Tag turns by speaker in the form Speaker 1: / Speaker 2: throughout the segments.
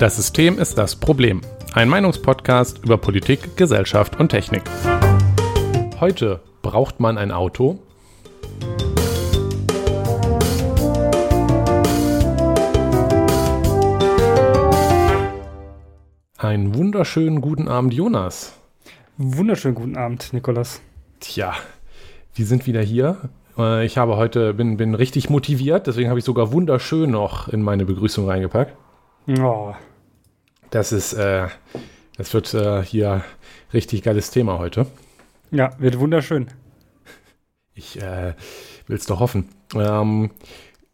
Speaker 1: Das System ist das Problem. Ein Meinungspodcast über Politik, Gesellschaft und Technik. Heute braucht man ein Auto. Einen wunderschönen guten Abend, Jonas.
Speaker 2: Wunderschönen guten Abend, Nikolas.
Speaker 1: Tja, wir sind wieder hier. Äh, Ich habe heute, bin, bin richtig motiviert, deswegen habe ich sogar wunderschön noch in meine Begrüßung reingepackt.
Speaker 2: Oh,
Speaker 1: Das ist, äh, das wird äh, hier richtig geiles Thema heute.
Speaker 2: ja, wird wunderschön.
Speaker 1: Ich äh, will es doch hoffen. Ähm,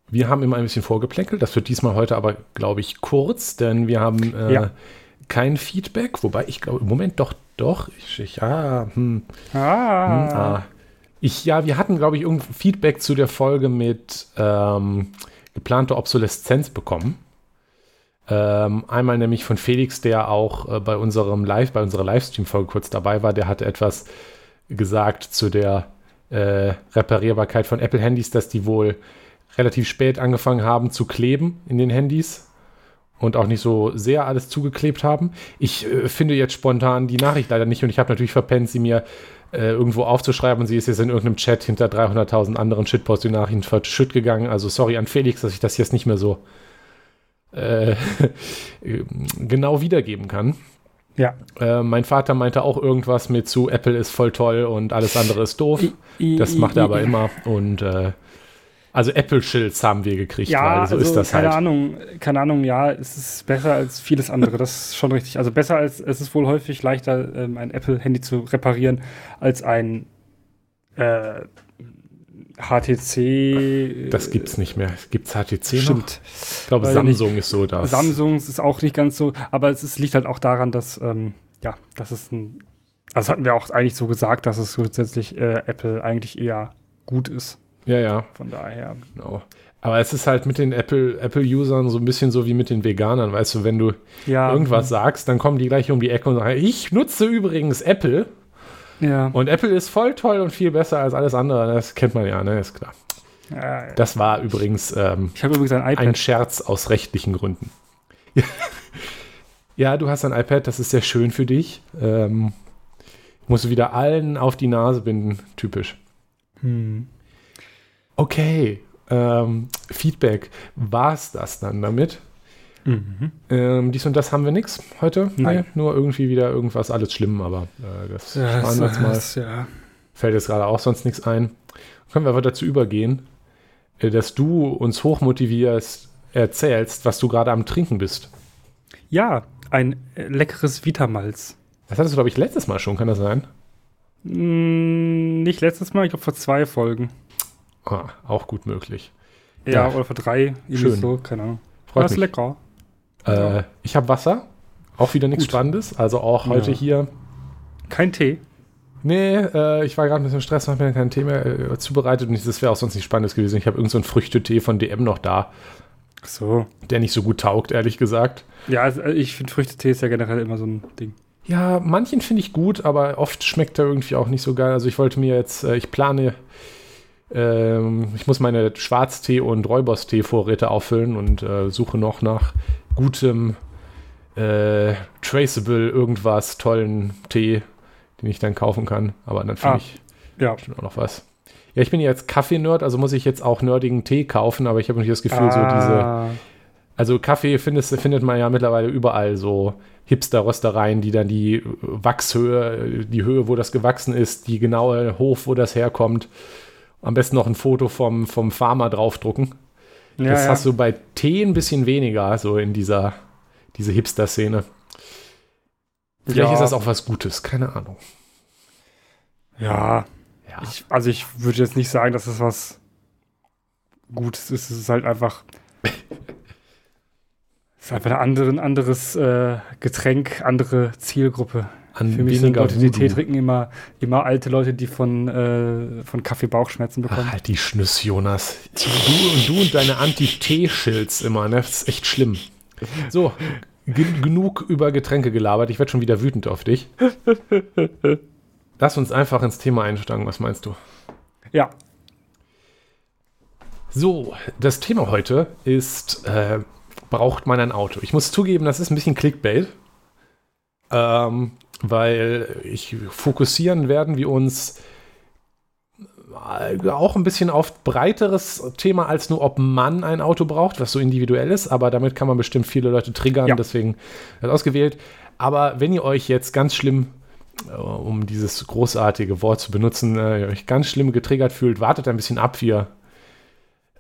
Speaker 1: wir haben immer ein bisschen vorgeplänkelt. Das wird diesmal heute aber, glaube ich, kurz, denn wir haben äh,
Speaker 2: Ja.
Speaker 1: kein Feedback. Wobei ich glaube, im Moment doch, doch. Ich, ich, ah, hm,
Speaker 2: Ah,
Speaker 1: hm, ah. Ich, ja, wir hatten, glaube ich, irgendein Feedback zu der Folge mit ähm, geplanter Obsoleszenz bekommen. Ähm, einmal nämlich von Felix, der auch äh, bei unserem Live, bei unserer Livestream-Folge kurz dabei war, der hatte etwas gesagt zu der äh, Reparierbarkeit von Apple-Handys, dass die wohl relativ spät angefangen haben zu kleben in den Handys und auch nicht so sehr alles zugeklebt haben. Ich äh, finde jetzt spontan die Nachricht leider nicht und ich habe natürlich verpennt, sie mir äh, irgendwo aufzuschreiben und sie ist jetzt in irgendeinem Chat hinter 300.000 anderen Shitposts die Nachrichten verschütt gegangen. Also sorry an Felix, dass ich das jetzt nicht mehr so äh, genau wiedergeben kann.
Speaker 2: ja.
Speaker 1: Äh, mein Vater meinte auch irgendwas mit zu Apple ist voll toll und alles andere ist doof. Das macht er aber immer. Und äh, also Apple-Schilds haben wir gekriegt,
Speaker 2: Ja,
Speaker 1: weil so
Speaker 2: also,
Speaker 1: ist das
Speaker 2: keine
Speaker 1: halt.
Speaker 2: Ahnung, keine Ahnung, ja, es ist besser als vieles andere, das ist schon richtig. Also besser als, es ist wohl häufig leichter, ähm, ein Apple-Handy zu reparieren, als ein äh, HTC.
Speaker 1: Das gibt's nicht mehr. Gibt's HTC noch?
Speaker 2: Stimmt.
Speaker 1: Ich glaube,
Speaker 2: Weiß
Speaker 1: Samsung ist so das.
Speaker 2: Samsung ist auch nicht ganz so, aber es ist, liegt halt auch daran, dass, ähm, ja, das ist ein, also hatten wir auch eigentlich so gesagt, dass es grundsätzlich äh, Apple eigentlich eher gut ist.
Speaker 1: Ja, ja,
Speaker 2: Von daher.
Speaker 1: genau. Aber es ist halt mit den Apple- Apple-Usern so ein bisschen so wie mit den Veganern, weißt du, wenn du
Speaker 2: Ja,
Speaker 1: irgendwas sagst, dann kommen die gleich um die Ecke und sagen, ich nutze übrigens Apple
Speaker 2: Ja.
Speaker 1: und Apple ist voll toll und viel besser als alles andere. Das kennt man ja, ne, ist klar.
Speaker 2: ja,
Speaker 1: Das war übrigens ähm,
Speaker 2: ich habe übrigens ein
Speaker 1: ein Scherz aus rechtlichen Gründen. ja, du hast ein iPad, das ist sehr schön für dich. Ähm, musst du wieder allen auf die Nase binden, typisch.
Speaker 2: Hm.
Speaker 1: Okay, ähm, Feedback. War es das dann damit?
Speaker 2: Mhm.
Speaker 1: Ähm, dies und das haben wir nichts heute.
Speaker 2: Nein.
Speaker 1: Nee, nur irgendwie wieder irgendwas, alles schlimm, aber äh, das
Speaker 2: Ja,
Speaker 1: sparen wir jetzt mal.
Speaker 2: das, ja.
Speaker 1: Fällt jetzt gerade auch sonst nichts ein. Können wir aber dazu übergehen, äh, dass du uns hochmotivierst, erzählst, was du gerade am Trinken bist.
Speaker 2: ja, ein äh, leckeres Vitamalz.
Speaker 1: Das hattest du, glaube ich, letztes Mal schon, kann das sein?
Speaker 2: Hm, nicht letztes Mal, ich glaube vor zwei Folgen.
Speaker 1: Ah, auch gut möglich.
Speaker 2: Ja,
Speaker 1: Ja.
Speaker 2: oder vor drei.
Speaker 1: Schön.
Speaker 2: so, keine Ahnung.
Speaker 1: Freut
Speaker 2: das ist lecker.
Speaker 1: Äh, ich habe Wasser. Auch wieder nichts. Spannendes. Also auch heute
Speaker 2: Ja.
Speaker 1: hier.
Speaker 2: Kein Tee.
Speaker 1: Nee, äh, ich war gerade ein bisschen Stress, habe mir kein Thema äh, zubereitet und das wäre auch sonst nicht Spannendes gewesen. Ich habe irgendeinen so Früchtetee von DM noch da,
Speaker 2: Ach so.
Speaker 1: der nicht so gut taugt, ehrlich gesagt.
Speaker 2: Ja, also äh, ich finde Früchtetee ist ja generell immer so ein Ding.
Speaker 1: Ja, manchen finde ich gut, aber oft schmeckt er irgendwie auch nicht so geil. Also ich wollte mir jetzt, äh, ich plane, ähm, ich muss meine Schwarztee- und Räuberstee-Vorräte auffüllen und äh, suche noch nach gutem, äh, traceable irgendwas, tollen Tee, den ich dann kaufen kann. Aber dann finde
Speaker 2: Ah.
Speaker 1: ich
Speaker 2: Ja.
Speaker 1: schon auch noch was. Ja, ich bin ja jetzt Kaffee-Nerd, also muss ich jetzt auch nerdigen Tee kaufen, aber ich habe nicht das Gefühl, so diese
Speaker 2: Ah,
Speaker 1: also Kaffee findest, findet man ja mittlerweile überall so Hipster-Röstereien, die dann die Wachshöhe, die Höhe, wo das gewachsen ist, die genaue Hof, wo das herkommt. Am besten noch ein Foto vom, vom Farmer draufdrucken.
Speaker 2: Ja,
Speaker 1: das
Speaker 2: ja.
Speaker 1: hast du bei Tee ein bisschen weniger, so in dieser diese Hipster-Szene. Vielleicht
Speaker 2: Ja.
Speaker 1: ist das auch was Gutes, keine Ahnung.
Speaker 2: Ja, ich, also ich würde jetzt nicht sagen, dass es was Gutes ist. Es ist halt einfach. es ist einfach ein andere, anderes äh, Getränk, andere Zielgruppe.
Speaker 1: An
Speaker 2: Für mich sind Leute, die. Tee trinken, immer, immer alte Leute, die von, äh, von Kaffee Bauchschmerzen bekommen.
Speaker 1: Ach, halt die Schnüss, Jonas. Du und du und deine Anti-Tee-Schilds immer, ne? Das ist echt schlimm. So, gen- genug über Getränke gelabert. Ich werde schon wieder wütend auf dich. Lass uns einfach ins Thema einsteigen. Was meinst du?
Speaker 2: Ja,
Speaker 1: So, das Thema heute ist äh, braucht man ein Auto? Ich muss zugeben, das ist ein bisschen Clickbait, ähm, weil ich fokussieren werden wir uns auch ein bisschen auf breiteres Thema als nur, ob man ein Auto braucht, was so individuell ist, aber damit kann man bestimmt viele Leute triggern, ja. deswegen wird ausgewählt. Aber wenn ihr euch jetzt ganz schlimm, äh, um dieses großartige Wort zu benutzen, äh, euch ganz schlimm getriggert fühlt, wartet ein bisschen ab, wir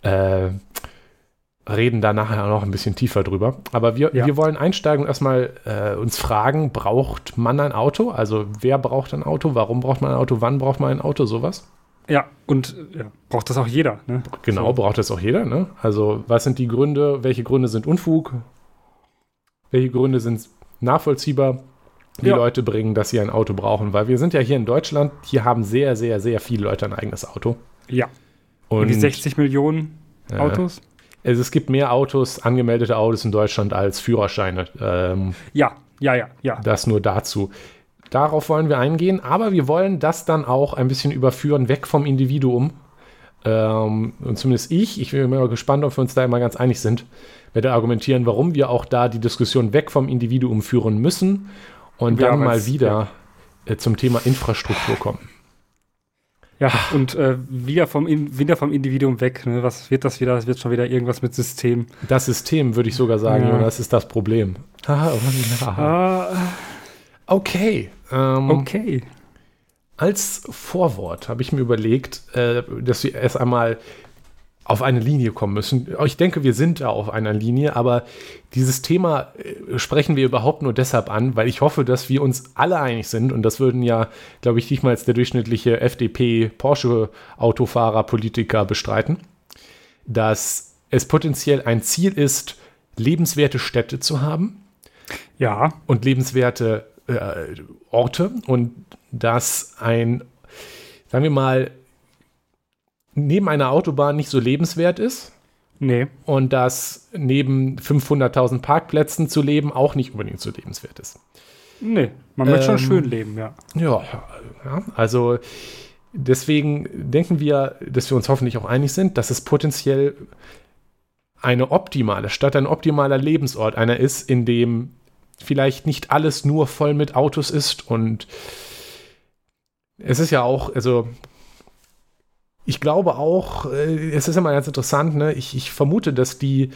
Speaker 1: äh, reden da nachher noch ein bisschen tiefer drüber. Aber wir, ja. wir wollen einsteigen und erstmal äh, uns fragen, braucht man ein Auto? Also wer braucht ein Auto? Warum braucht man ein Auto? Wann braucht man ein Auto? Sowas?
Speaker 2: Ja, und ja, braucht das auch jeder. Ne?
Speaker 1: Genau, so. braucht das auch jeder. Ne? Also was sind die Gründe? Welche Gründe sind Unfug? Welche Gründe sind nachvollziehbar? Die ja. Leute bringen, dass sie ein Auto brauchen, weil wir sind ja hier in Deutschland, hier haben sehr, sehr, sehr viele Leute ein eigenes Auto.
Speaker 2: Ja. Und die 60 Millionen Autos?
Speaker 1: Also es gibt mehr Autos, angemeldete Autos in Deutschland als Führerscheine. Ähm,
Speaker 2: ja, ja, ja, ja.
Speaker 1: Das nur dazu. Darauf wollen wir eingehen, aber wir wollen das dann auch ein bisschen überführen, weg vom Individuum. Ähm, und zumindest ich, ich bin immer gespannt, ob wir uns da immer ganz einig sind, werde argumentieren, warum wir auch da die Diskussion weg vom Individuum führen müssen und ja, dann mal wieder ja. äh, zum Thema Infrastruktur kommen.
Speaker 2: Ja, und äh, wieder, vom wieder vom Individuum weg. Ne? Was wird das wieder? Das wird schon wieder irgendwas mit System.
Speaker 1: Das System, würde ich sogar sagen, ja. das ist das Problem. ah. Okay.
Speaker 2: Ähm, okay.
Speaker 1: Als Vorwort habe ich mir überlegt, äh, dass wir erst einmal auf eine Linie kommen müssen. Ich denke, wir sind da auf einer Linie, aber dieses Thema äh, sprechen wir überhaupt nur deshalb an, weil ich hoffe, dass wir uns alle einig sind und das würden ja, glaube ich, nicht mal der durchschnittliche FDP-Porsche-Autofahrer, Politiker bestreiten, dass es potenziell ein Ziel ist, lebenswerte Städte zu haben.
Speaker 2: Ja.
Speaker 1: Und lebenswerte äh, Orte und dass ein, sagen wir mal, neben einer Autobahn nicht so lebenswert ist.
Speaker 2: Nee.
Speaker 1: Und dass neben 500.000 Parkplätzen zu leben auch nicht unbedingt so lebenswert ist.
Speaker 2: Nee, man möchte ähm, schon schön leben, ja.
Speaker 1: ja. Ja, also deswegen denken wir, dass wir uns hoffentlich auch einig sind, dass es potenziell eine optimale Stadt, ein optimaler Lebensort einer ist, in dem vielleicht nicht alles nur voll mit Autos ist und es ist ja auch, also ich glaube auch, äh, es ist immer ganz interessant, ne? ich, ich vermute, dass die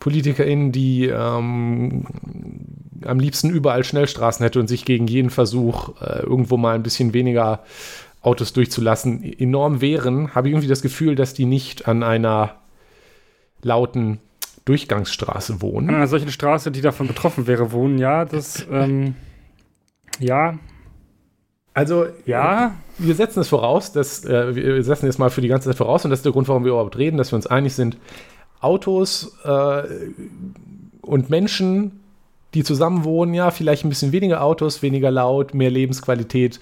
Speaker 1: PolitikerInnen, die ähm, am liebsten überall Schnellstraßen hätte und sich gegen jeden Versuch, äh, irgendwo mal ein bisschen weniger Autos durchzulassen, enorm wären, habe ich irgendwie das Gefühl, dass die nicht an einer lauten Durchgangsstraße wohnen. An
Speaker 2: einer solchen Straße, die davon betroffen wäre, wohnen, ja, das, ähm, ja.
Speaker 1: Also, ja. Wir setzen es voraus, dass, äh, wir setzen es mal für die ganze Zeit voraus und das ist der Grund, warum wir überhaupt reden, dass wir uns einig sind. Autos äh, und Menschen, die zusammen wohnen, ja, vielleicht ein bisschen weniger Autos, weniger laut, mehr Lebensqualität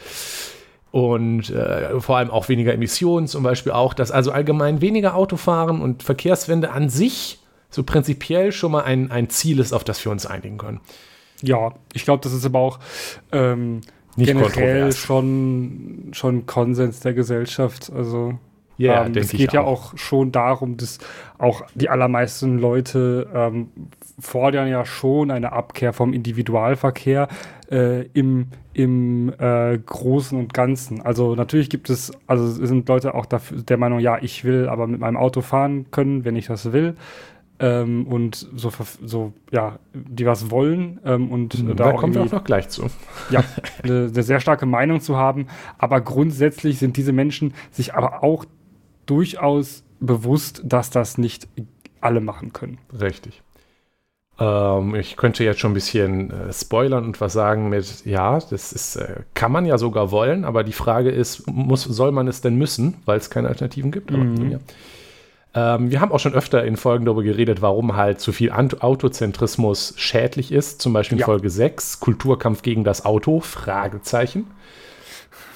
Speaker 1: und äh, vor allem auch weniger Emissionen, zum Beispiel auch, dass also allgemein weniger Autofahren und Verkehrswende an sich so prinzipiell schon mal ein, ein Ziel ist, auf das wir uns einigen können.
Speaker 2: Ja, ich glaube, das ist aber auch ähm, generell schon, schon Konsens der Gesellschaft. Also
Speaker 1: ja, ähm,
Speaker 2: es geht ja auch. auch schon darum, dass auch die allermeisten Leute ähm, fordern ja schon eine Abkehr vom Individualverkehr äh, im, im äh, Großen und Ganzen. Also natürlich gibt es, also sind Leute auch dafür, der Meinung, ja, ich will aber mit meinem Auto fahren können, wenn ich das will ähm, und so, so, ja, die was wollen ähm, und
Speaker 1: mhm, da, da kommen wir auch noch gleich zu.
Speaker 2: Ja, eine, eine, sehr starke Meinung zu haben, aber grundsätzlich sind diese Menschen sich aber auch durchaus bewusst, dass das nicht alle machen können.
Speaker 1: Richtig. Ähm, ich könnte jetzt schon ein bisschen äh, spoilern und was sagen mit, ja, das ist, äh, kann man ja sogar wollen, aber die Frage ist, muss, soll man es denn müssen, weil es keine Alternativen gibt? Aber, mhm. ja. Ähm, wir haben auch schon öfter in Folgen darüber geredet, warum halt zu viel Autozentrismus schädlich ist. Zum Beispiel in ja. Folge 6, Kulturkampf gegen das Auto, Fragezeichen.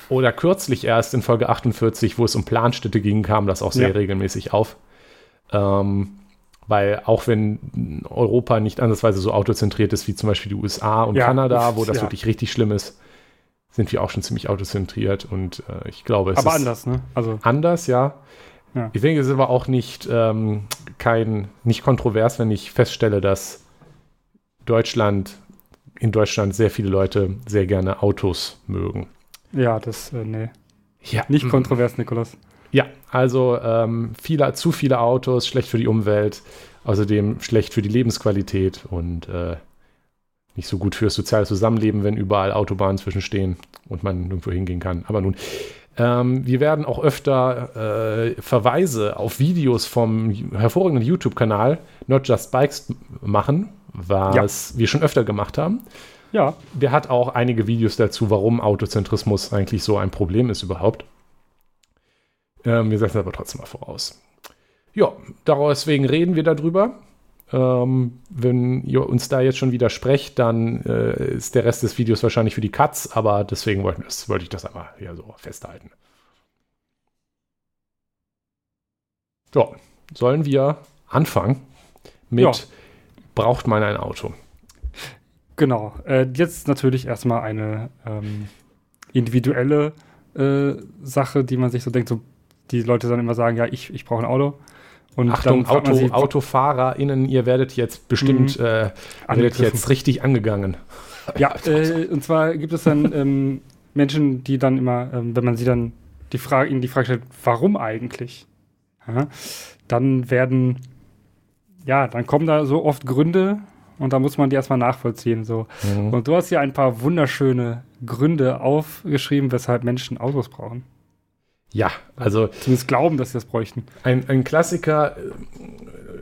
Speaker 1: Oder kürzlich erst in Folge 48, wo es um Planstädte ging, kam das auch sehr ja. regelmäßig auf. Ähm, weil auch wenn Europa nicht andersweise so autozentriert ist wie zum Beispiel die USA und ja. Kanada, wo das wirklich richtig schlimm ist, sind wir auch schon ziemlich autozentriert und äh, ich glaube, es
Speaker 2: Aber
Speaker 1: ist
Speaker 2: anders, ne?
Speaker 1: Also anders, ja Ja. Ich denke, es ist aber auch nicht, ähm, kein, nicht kontrovers, wenn ich feststelle, dass Deutschland, in Deutschland sehr viele Leute sehr gerne Autos mögen.
Speaker 2: Ja, das, äh, nee.
Speaker 1: Ja.
Speaker 2: Nicht kontrovers, Nikolas.
Speaker 1: Ja, also ähm, viele, zu viele Autos, schlecht für die Umwelt, außerdem schlecht für die Lebensqualität und äh, nicht so gut fürs soziale Zusammenleben, wenn überall Autobahnen zwischenstehen und man irgendwo hingehen kann. Aber nun, ähm, wir werden auch öfter äh, Verweise auf Videos vom hervorragenden YouTube-Kanal Not Just Bikes machen, was ja. wir schon öfter gemacht haben.
Speaker 2: Ja.
Speaker 1: Der hat auch einige Videos dazu, warum Autozentrismus eigentlich so ein Problem ist überhaupt. Ähm, wir setzen aber trotzdem mal voraus. Ja, deswegen reden wir darüber. Ähm, wenn ihr uns da jetzt schon widersprecht, dann äh, ist der Rest des Videos wahrscheinlich für die Cuts, aber deswegen wollte, das, wollte ich das einmal hier so festhalten. So, sollen wir anfangen mit ja. Braucht man ein Auto?
Speaker 2: Genau, äh, jetzt natürlich erstmal eine ähm, individuelle äh, Sache, die man sich so denkt, so die Leute dann immer sagen, ja, ich, ich brauche ein Auto.
Speaker 1: Und Achtung, Auto, sie, AutofahrerInnen, ihr werdet jetzt bestimmt mhm. äh, werdet jetzt richtig angegangen.
Speaker 2: Ja, äh, und zwar gibt es dann ähm, Menschen, die dann immer, ähm, wenn man sie dann die Frage, ihnen die Frage stellt, warum eigentlich? Ja, dann werden, ja, dann kommen da so oft Gründe und da muss man die erstmal nachvollziehen. So. Mhm. Und du hast ja ein paar wunderschöne Gründe aufgeschrieben, weshalb Menschen Autos brauchen.
Speaker 1: Ja, also.
Speaker 2: Zumindest glauben, dass sie das bräuchten.
Speaker 1: Ein, ein Klassiker,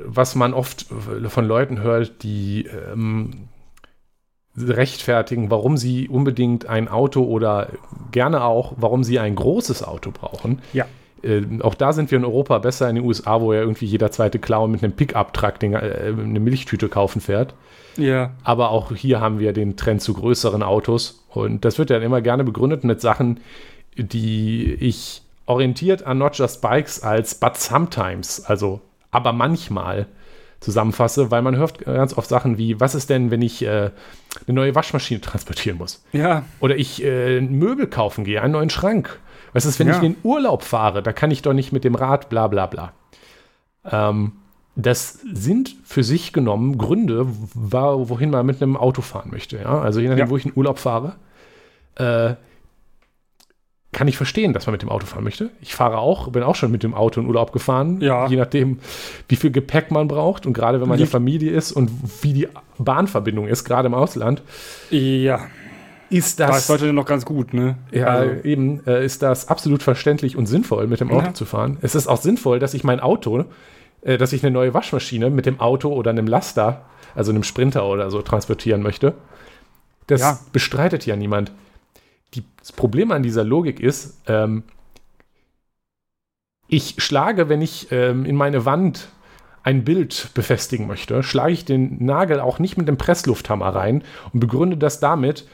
Speaker 1: was man oft von Leuten hört, die ähm, rechtfertigen, warum sie unbedingt ein Auto oder gerne auch, warum sie ein großes Auto brauchen.
Speaker 2: Ja.
Speaker 1: Äh, auch da sind wir in Europa besser in den USA, wo ja irgendwie jeder zweite Clown mit einem Pickup-Truck äh, eine Milchtüte kaufen fährt.
Speaker 2: Ja.
Speaker 1: Aber auch hier haben wir den Trend zu größeren Autos. Und das wird dann immer gerne begründet mit Sachen, die ich orientiert an Not Just Bikes als But Sometimes, also aber manchmal zusammenfasse, weil man hört ganz oft Sachen wie, was ist denn, wenn ich äh, eine neue Waschmaschine transportieren muss?
Speaker 2: Ja.
Speaker 1: Oder ich äh, Möbel kaufen gehe, einen neuen Schrank. Was ist, wenn ja. ich in den Urlaub fahre? Da kann ich doch nicht mit dem Rad, bla bla bla. Ähm, das sind für sich genommen Gründe, wohin man mit einem Auto fahren möchte. Ja? Also je nachdem, ja. wo ich in Urlaub fahre. Äh, kann ich verstehen, dass man mit dem Auto fahren möchte. Ich fahre auch, bin auch schon mit dem Auto in Urlaub gefahren,
Speaker 2: ja.
Speaker 1: je nachdem, wie viel Gepäck man braucht und gerade wenn man in der Familie ist und wie die Bahnverbindung ist, gerade im Ausland.
Speaker 2: Ja.
Speaker 1: Ist das.
Speaker 2: Das ist heute noch ganz gut, ne?
Speaker 1: Ja, also. eben äh, ist das absolut verständlich und sinnvoll, mit dem Auto ja. zu fahren. Es ist auch sinnvoll, dass ich mein Auto, äh, dass ich eine neue Waschmaschine mit dem Auto oder einem Laster, also einem Sprinter oder so, transportieren möchte. Das ja. bestreitet ja niemand die, das Problem an dieser Logik ist, ähm, ich schlage, wenn ich ähm, in meine Wand ein Bild befestigen möchte, schlage ich den Nagel auch nicht mit dem Presslufthammer rein und begründe das damit,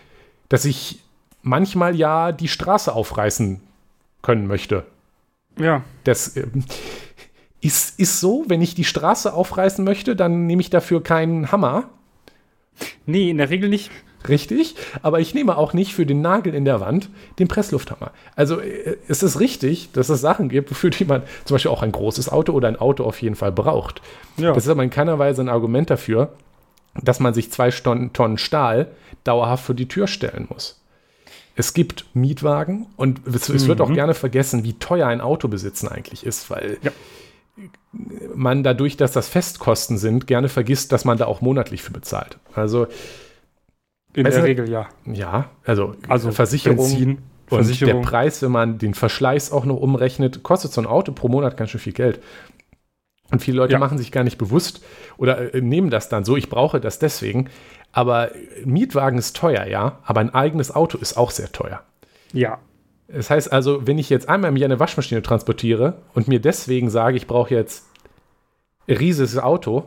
Speaker 1: dass ich manchmal ja die Straße aufreißen können möchte.
Speaker 2: Ja.
Speaker 1: Das äh, ist, ist so, wenn ich die Straße aufreißen möchte, dann nehme ich dafür keinen Hammer.
Speaker 2: Nee, in der Regel nicht.
Speaker 1: Richtig, aber ich nehme auch nicht für den Nagel in der Wand den Presslufthammer. Also äh, es ist richtig, dass es Sachen gibt, für die man zum Beispiel auch ein großes Auto oder ein Auto auf jeden Fall braucht. Ja. Das ist aber in keiner Weise ein Argument dafür, dass man sich zwei Tonnen Stahl dauerhaft vor die Tür stellen muss. Es gibt Mietwagen und es, es wird auch mhm. gerne vergessen, wie teuer ein Auto besitzen eigentlich ist, weil ja. man dadurch, dass das Festkosten sind, gerne vergisst, dass man da auch monatlich für bezahlt. Also
Speaker 2: in weißt der du, Regel ja.
Speaker 1: Ja, also, also Versicherung. Benzin, und Versicherung. der Preis, wenn man den Verschleiß auch noch umrechnet, kostet so ein Auto pro Monat ganz schön viel Geld. Und viele Leute ja. machen sich gar nicht bewusst oder äh, nehmen das dann so, ich brauche das deswegen. Aber Mietwagen ist teuer, ja, aber ein eigenes Auto ist auch sehr teuer.
Speaker 2: Ja.
Speaker 1: Das heißt also, wenn ich jetzt einmal im Jahr eine Waschmaschine transportiere und mir deswegen sage, ich brauche jetzt ein riesiges Auto,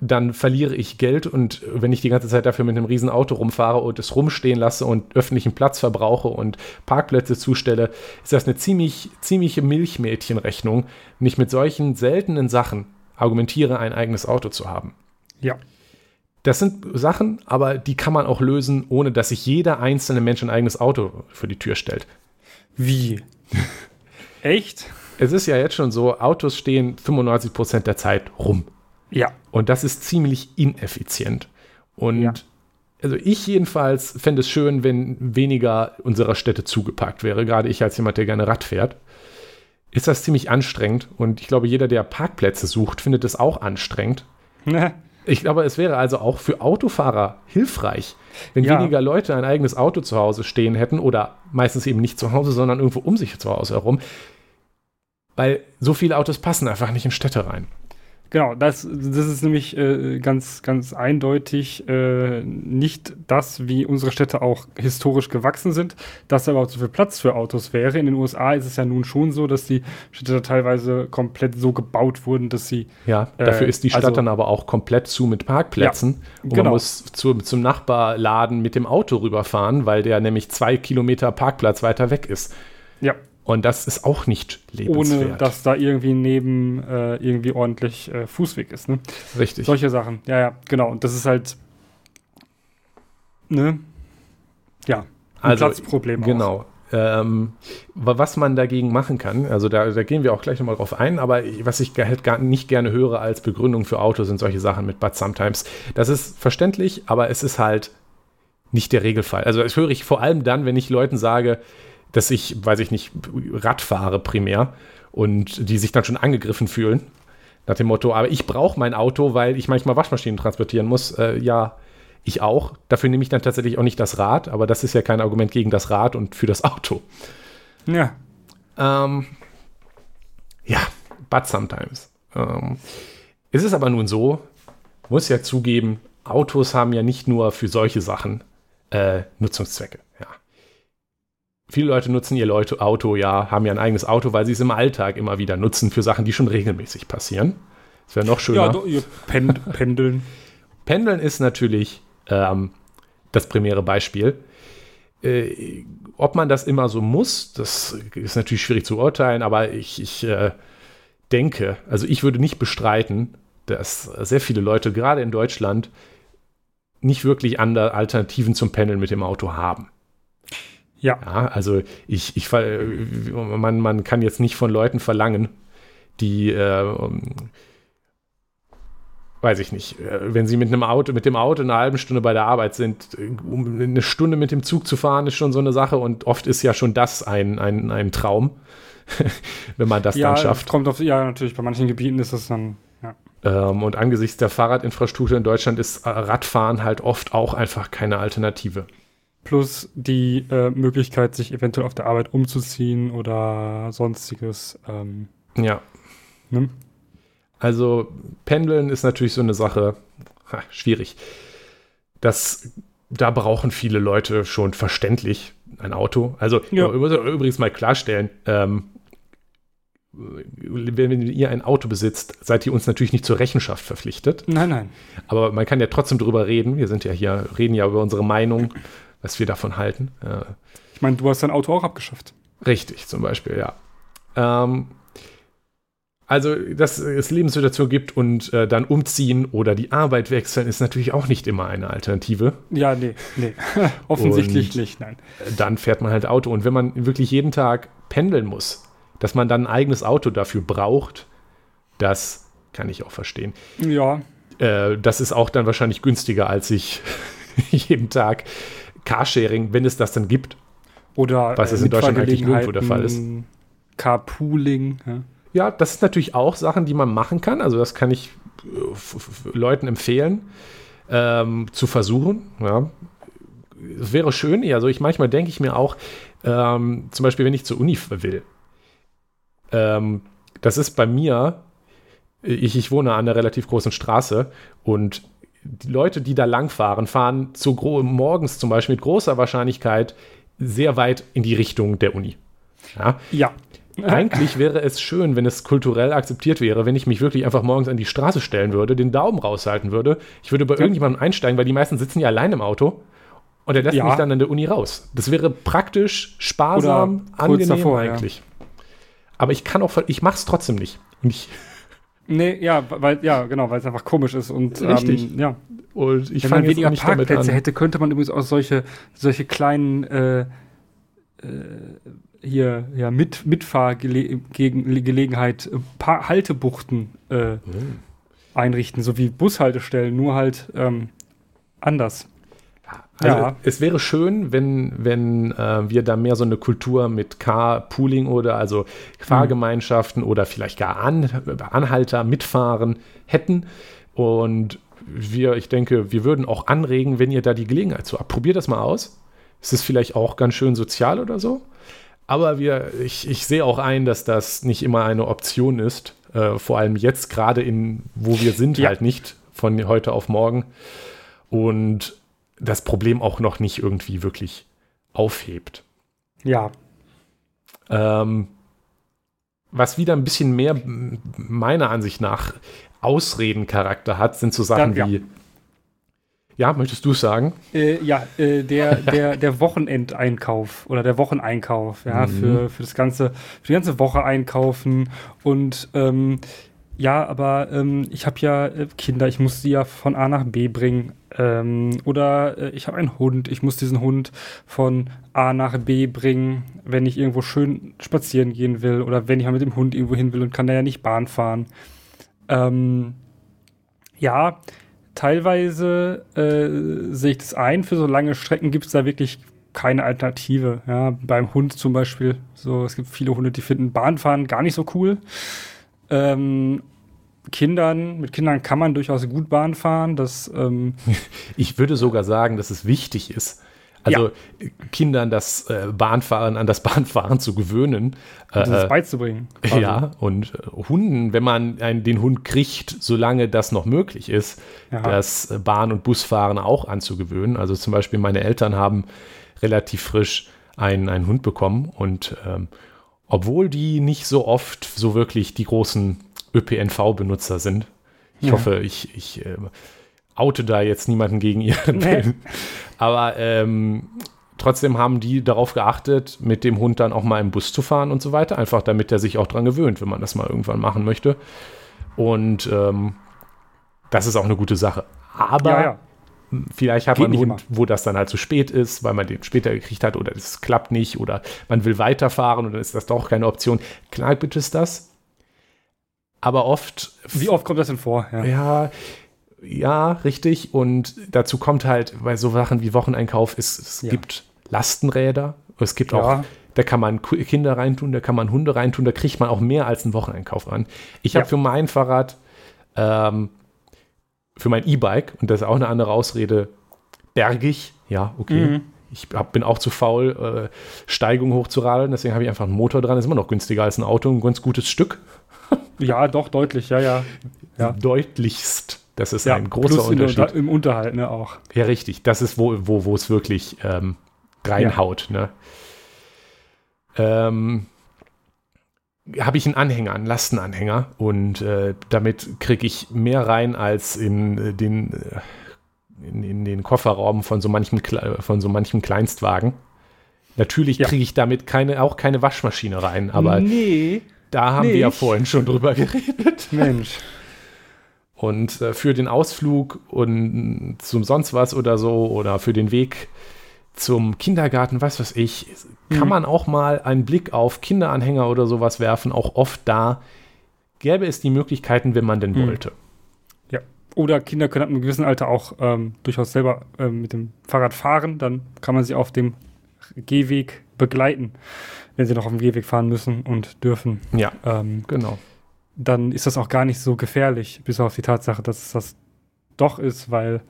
Speaker 1: dann verliere ich Geld und wenn ich die ganze Zeit dafür mit einem riesen Auto rumfahre und es rumstehen lasse und öffentlichen Platz verbrauche und Parkplätze zustelle, ist das eine ziemlich, ziemliche Milchmädchenrechnung, ich mit solchen seltenen Sachen argumentiere, ein eigenes Auto zu haben.
Speaker 2: Ja.
Speaker 1: Das sind Sachen, aber die kann man auch lösen, ohne dass sich jeder einzelne Mensch ein eigenes Auto für die Tür stellt.
Speaker 2: Wie? Echt?
Speaker 1: es ist ja jetzt schon so, Autos stehen 95 Prozent der Zeit rum.
Speaker 2: Ja.
Speaker 1: Und das ist ziemlich ineffizient. Und
Speaker 2: Ja.
Speaker 1: also ich jedenfalls fände es schön, wenn weniger unserer Städte zugepackt wäre. Gerade ich als jemand, der gerne Rad fährt. Ist das ziemlich anstrengend. Und ich glaube, jeder, der Parkplätze sucht, findet es auch anstrengend. Ich glaube, es wäre also auch für Autofahrer hilfreich, wenn
Speaker 2: Ja.
Speaker 1: weniger Leute ein eigenes Auto zu Hause stehen hätten oder meistens eben nicht zu Hause, sondern irgendwo um sich zu Hause herum. Weil so viele Autos passen einfach nicht in Städte rein.
Speaker 2: Genau, das, das ist nämlich äh, ganz, ganz eindeutig äh, nicht das, wie unsere Städte auch historisch gewachsen sind, dass da überhaupt so viel Platz für Autos wäre. In den USA ist es ja nun schon so, dass die Städte da teilweise komplett so gebaut wurden, dass sie
Speaker 1: Ja,
Speaker 2: Äh,
Speaker 1: dafür ist die Stadt
Speaker 2: also-
Speaker 1: dann aber auch komplett zu mit Parkplätzen. und
Speaker 2: genau.
Speaker 1: man muss zu, zum Nachbarladen mit dem Auto rüberfahren, weil der nämlich zwei Kilometer Parkplatz weiter weg ist.
Speaker 2: ja
Speaker 1: Und das ist auch nicht lebenswert.
Speaker 2: ohne dass da irgendwie neben äh, irgendwie ordentlich äh, Fußweg ist. Ne?
Speaker 1: Richtig.
Speaker 2: Solche Sachen. Ja, ja, genau. Und das ist halt ne? Ja, ein
Speaker 1: Also,
Speaker 2: Platzproblem auch.
Speaker 1: Genau. Ähm, wa- was man dagegen machen kann, also da, da gehen wir auch gleich nochmal drauf ein, aber was ich halt gar nicht gerne höre als Begründung für Autos sind solche Sachen mit But Sometimes. Das ist verständlich, aber es ist halt nicht der Regelfall. Also das höre ich vor allem dann, wenn ich Leuten sage, dass ich, weiß ich nicht, Rad fahre primär und die sich dann schon angegriffen fühlen. Nach dem Motto, aber ich brauche mein Auto, weil ich manchmal Waschmaschinen transportieren muss. Äh, ja, ich auch. Dafür nehme ich dann tatsächlich auch nicht das Rad, aber das ist ja kein Argument gegen das Rad und für das Auto.
Speaker 2: Ja,
Speaker 1: Ähm, ja, but sometimes. Ähm, es ist aber nun so, muss ja zugeben, Autos haben ja nicht nur für solche Sachen äh, Nutzungszwecke. Ja. Viele Leute nutzen ihr Leute, Auto, ja, haben ja ein eigenes Auto, weil sie es im Alltag immer wieder nutzen für Sachen, die schon regelmäßig passieren. Das wäre noch schöner.
Speaker 2: ja, do, ihr Pen pendeln.
Speaker 1: Pendeln ist natürlich ähm, das primäre Beispiel. Äh, ob man das immer so muss, das ist natürlich schwierig zu urteilen, aber ich, ich äh, denke, also ich würde nicht bestreiten, dass sehr viele Leute, gerade in Deutschland, nicht wirklich andere Alternativen zum Pendeln mit dem Auto haben.
Speaker 2: Ja,
Speaker 1: Ja, also ich, ich man, man kann jetzt nicht von Leuten verlangen, die, äh, weiß ich nicht, äh, wenn sie mit einem Auto, mit dem Auto eine halbe Stunde bei der Arbeit sind, äh, um eine Stunde mit dem Zug zu fahren, ist schon so eine Sache und oft ist ja schon das ein, ein, ein Traum, wenn man das
Speaker 2: ja,
Speaker 1: dann schafft.
Speaker 2: kommt auf, ja, natürlich, bei manchen Gebieten ist das dann, ja.
Speaker 1: Ähm, und angesichts der Fahrradinfrastruktur in Deutschland ist äh, Radfahren halt oft auch einfach keine Alternative.
Speaker 2: Plus die äh, Möglichkeit, sich eventuell auf der Arbeit umzuziehen oder sonstiges. Ähm,
Speaker 1: Ja,
Speaker 2: ne?
Speaker 1: Also Pendeln ist natürlich so eine Sache, ha, schwierig. Das, da brauchen viele Leute schon verständlich ein Auto. Also
Speaker 2: Ja.
Speaker 1: übrigens mal klarstellen, ähm, wenn, wenn ihr ein Auto besitzt, seid ihr uns natürlich nicht zur Rechenschaft verpflichtet.
Speaker 2: Nein, nein.
Speaker 1: Aber man kann ja trotzdem drüber reden. Wir sind ja hier, reden ja über unsere Meinung, was wir davon halten. Äh,
Speaker 2: Ich meine, du hast dein Auto auch abgeschafft.
Speaker 1: Richtig, zum Beispiel, ja. Ähm, also, dass es Lebenssituationen gibt und äh, dann umziehen oder die Arbeit wechseln, ist natürlich auch nicht immer eine Alternative.
Speaker 2: Ja, nee, nee. Offensichtlich
Speaker 1: Und-
Speaker 2: nicht, nein.
Speaker 1: Dann fährt man halt Auto. Und wenn man wirklich jeden Tag pendeln muss, dass man dann ein eigenes Auto dafür braucht, das kann ich auch verstehen.
Speaker 2: Ja,
Speaker 1: Äh, das ist auch dann wahrscheinlich günstiger, als sich jeden Tag Carsharing, wenn es das dann gibt.
Speaker 2: oder
Speaker 1: Was es in Deutschland eigentlich nirgendwo der Fall ist.
Speaker 2: Carpooling. Ja.
Speaker 1: Ja, das sind natürlich auch Sachen, die man machen kann. Also das kann ich äh, Leuten empfehlen, ähm, zu versuchen. Ja. Es wäre schön, also ich manchmal denke ich mir auch, ähm, zum Beispiel, wenn ich zur Uni will. Ähm, das ist bei mir, ich, ich wohne an einer relativ großen Straße und die Leute, die da langfahren, fahren zu morgens zum Beispiel mit großer Wahrscheinlichkeit sehr weit in die Richtung der Uni. Ja,
Speaker 2: ja.
Speaker 1: eigentlich wäre es schön, wenn es kulturell akzeptiert wäre, wenn ich mich wirklich einfach morgens an die Straße stellen würde, den Daumen raushalten würde. Ich würde bei
Speaker 2: Ja.
Speaker 1: irgendjemandem einsteigen, weil die meisten sitzen ja allein im Auto. Und er lässt
Speaker 2: Ja.
Speaker 1: mich dann an der Uni raus. Das wäre praktisch, sparsam,
Speaker 2: Oder
Speaker 1: angenehm
Speaker 2: davor, ja.
Speaker 1: eigentlich. Aber ich kann auch, ich mache es trotzdem nicht. Und ich,
Speaker 2: Nee, ja, weil, ja, genau, weil es einfach komisch ist und
Speaker 1: Richtig.
Speaker 2: Ähm, ja.
Speaker 1: und ich
Speaker 2: Wenn man weniger Parkplätze hätte, könnte man übrigens auch solche, solche kleinen äh, äh, hier ja, mit, Mitfahrgelegenheit, äh, Haltebuchten äh, mhm. einrichten, so wie Bushaltestellen, nur halt ähm, anders.
Speaker 1: Also ja. es wäre schön, wenn, wenn äh, wir da mehr so eine Kultur mit Car-Pooling oder also Fahrgemeinschaften mhm. oder vielleicht gar An Anhalter mitfahren hätten. Und wir, ich denke, wir würden auch anregen, wenn ihr da die Gelegenheit zu habt. Probiert das mal aus. Es ist vielleicht auch ganz schön sozial oder so. Aber wir, ich, ich sehe auch ein, dass das nicht immer eine Option ist. Äh, vor allem jetzt gerade in, wo wir sind, ja. halt nicht von heute auf morgen. Und das Problem auch noch nicht irgendwie wirklich aufhebt.
Speaker 2: Ja.
Speaker 1: Ähm, was wieder ein bisschen mehr meiner Ansicht nach Ausredencharakter hat, sind so Sachen ja, wie. Ja, möchtest du es sagen?
Speaker 2: Äh, ja, äh, der, der, der Wochenendeinkauf oder der Wocheneinkauf, ja, mhm. für, für das ganze, für die ganze Woche einkaufen und ähm, ja, aber ähm, ich habe ja äh, Kinder, ich muss sie ja von A nach B bringen. Ähm, oder äh, ich habe einen Hund, ich muss diesen Hund von A nach B bringen, wenn ich irgendwo schön spazieren gehen will oder wenn ich mal mit dem Hund irgendwo hin will und kann da ja nicht Bahn fahren. Ähm, ja, teilweise äh, sehe ich das ein, für so lange Strecken gibt es da wirklich keine Alternative. Ja, beim Hund zum Beispiel, so, es gibt viele Hunde, die finden Bahnfahren gar nicht so cool. Ähm, Kindern, mit Kindern kann man durchaus gut Bahn fahren. Das, ähm
Speaker 1: ich würde sogar sagen, dass es wichtig ist, also ja. Kindern das äh, Bahnfahren an das Bahnfahren zu gewöhnen.
Speaker 2: Äh, das beizubringen.
Speaker 1: Quasi. Ja, und äh, Hunden, wenn man einen, den Hund kriegt, solange das noch möglich ist, ja. das Bahn- und Busfahren auch anzugewöhnen. Also zum Beispiel meine Eltern haben relativ frisch einen, einen Hund bekommen und ähm, obwohl die nicht so oft so wirklich die großen ÖPNV-Benutzer sind. Ich ja. hoffe, ich, ich äh, oute da jetzt niemanden gegen ihren nee. Willen. Aber ähm, trotzdem haben die darauf geachtet, mit dem Hund dann auch mal im Bus zu fahren und so weiter. Einfach damit er sich auch dran gewöhnt, wenn man das mal irgendwann machen möchte. Und ähm, das ist auch eine gute Sache. Aber ja, ja. Vielleicht hat Geht man einen Hund, immer. wo das dann halt zu spät ist, weil man den später gekriegt hat oder es klappt nicht oder man will weiterfahren und dann ist das doch keine Option. Klar gibt es das. Aber oft.
Speaker 2: Wie oft kommt das denn vor?
Speaker 1: Ja, ja, ja richtig. Und dazu kommt halt bei so Sachen wie Wocheneinkauf, es, es ja. gibt Lastenräder. Es gibt auch da kann man Kinder reintun, da kann man Hunde reintun, da kriegt man auch mehr als einen Wocheneinkauf an. Ich ja. habe für mein Fahrrad ähm, für mein E-Bike, und das ist auch eine andere Ausrede, bergig, ja, okay. Mhm. Ich hab, bin auch zu faul, äh, Steigung hochzuradeln, deswegen habe ich einfach einen Motor dran. Das ist immer noch günstiger als ein Auto, ein ganz gutes Stück.
Speaker 2: Ja, doch, deutlich, ja, ja. ja.
Speaker 1: Deutlichst. Das ist ja, ein großer Unterschied.
Speaker 2: Unter, Im Unterhalt, ne, auch.
Speaker 1: Ja, richtig. Das ist, wo, wo, wo es wirklich ähm, reinhaut, ja. ne. Ähm, habe ich einen Anhänger, einen Lastenanhänger und äh, damit kriege ich mehr rein als in äh, den äh, in, in, den Kofferraum von so manchem von so manchem Kleinstwagen. Natürlich ja. kriege ich damit keine auch keine Waschmaschine rein, aber nee, da haben nicht. wir ja vorhin schon drüber geredet.
Speaker 2: Mensch.
Speaker 1: Und äh, für den Ausflug und zum sonst was oder so oder für den Weg zum Kindergarten, was weiß ich, kann mhm. man auch mal einen Blick auf Kinderanhänger oder sowas werfen. Auch oft da gäbe es die Möglichkeiten, wenn man denn mhm. wollte.
Speaker 2: Ja. Oder Kinder können ab einem gewissen Alter auch ähm, durchaus selber ähm, mit dem Fahrrad fahren. Dann kann man sie auf dem Gehweg begleiten, wenn sie noch auf dem Gehweg fahren müssen und dürfen.
Speaker 1: Ja, ähm, genau.
Speaker 2: Dann ist das auch gar nicht so gefährlich, bis auf die Tatsache, dass es das doch ist, weil.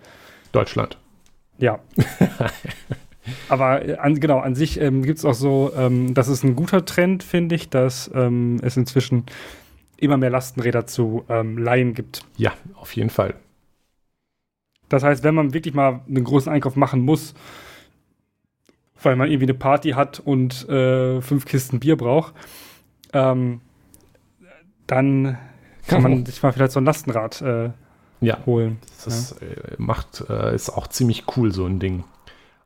Speaker 1: Deutschland.
Speaker 2: Ja. Aber äh, an, genau, an sich ähm, gibt es auch so, ähm, das ist ein guter Trend, finde ich, dass ähm, es inzwischen immer mehr Lastenräder zu ähm, Laien gibt.
Speaker 1: Ja, auf jeden Fall.
Speaker 2: Das heißt, wenn man wirklich mal einen großen Einkauf machen muss, weil man irgendwie eine Party hat und äh, fünf Kisten Bier braucht, ähm, dann kann man sich mal vielleicht so ein Lastenrad äh, ja, holen.
Speaker 1: Das ja. Ist, äh, macht, äh, ist auch ziemlich cool, so ein Ding.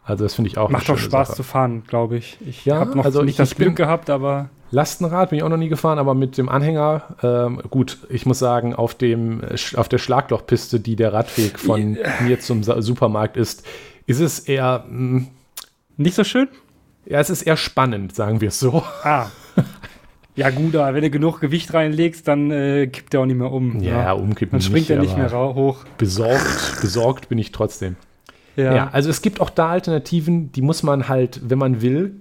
Speaker 1: Also das finde ich auch
Speaker 2: Macht doch Spaß Sache. zu fahren, glaube ich. Ich ja, habe noch also nicht ich, das Glück gehabt, aber.
Speaker 1: Lastenrad bin ich auch noch nie gefahren, aber mit dem Anhänger, ähm, gut, ich muss sagen, auf, dem, auf der Schlaglochpiste, die der Radweg von mir zum Supermarkt ist, ist es eher. Mh,
Speaker 2: hm, nicht so schön?
Speaker 1: Ja, es ist eher spannend, sagen wir es so.
Speaker 2: Ah. Ja, gut, aber wenn du genug Gewicht reinlegst, dann äh, kippt der auch nicht mehr um.
Speaker 1: Ja, ja. umkippen
Speaker 2: Dann springt
Speaker 1: nicht,
Speaker 2: er nicht mehr hoch.
Speaker 1: Besorgt, besorgt bin ich trotzdem. Ja. also es gibt auch da Alternativen, die muss man halt, wenn man will,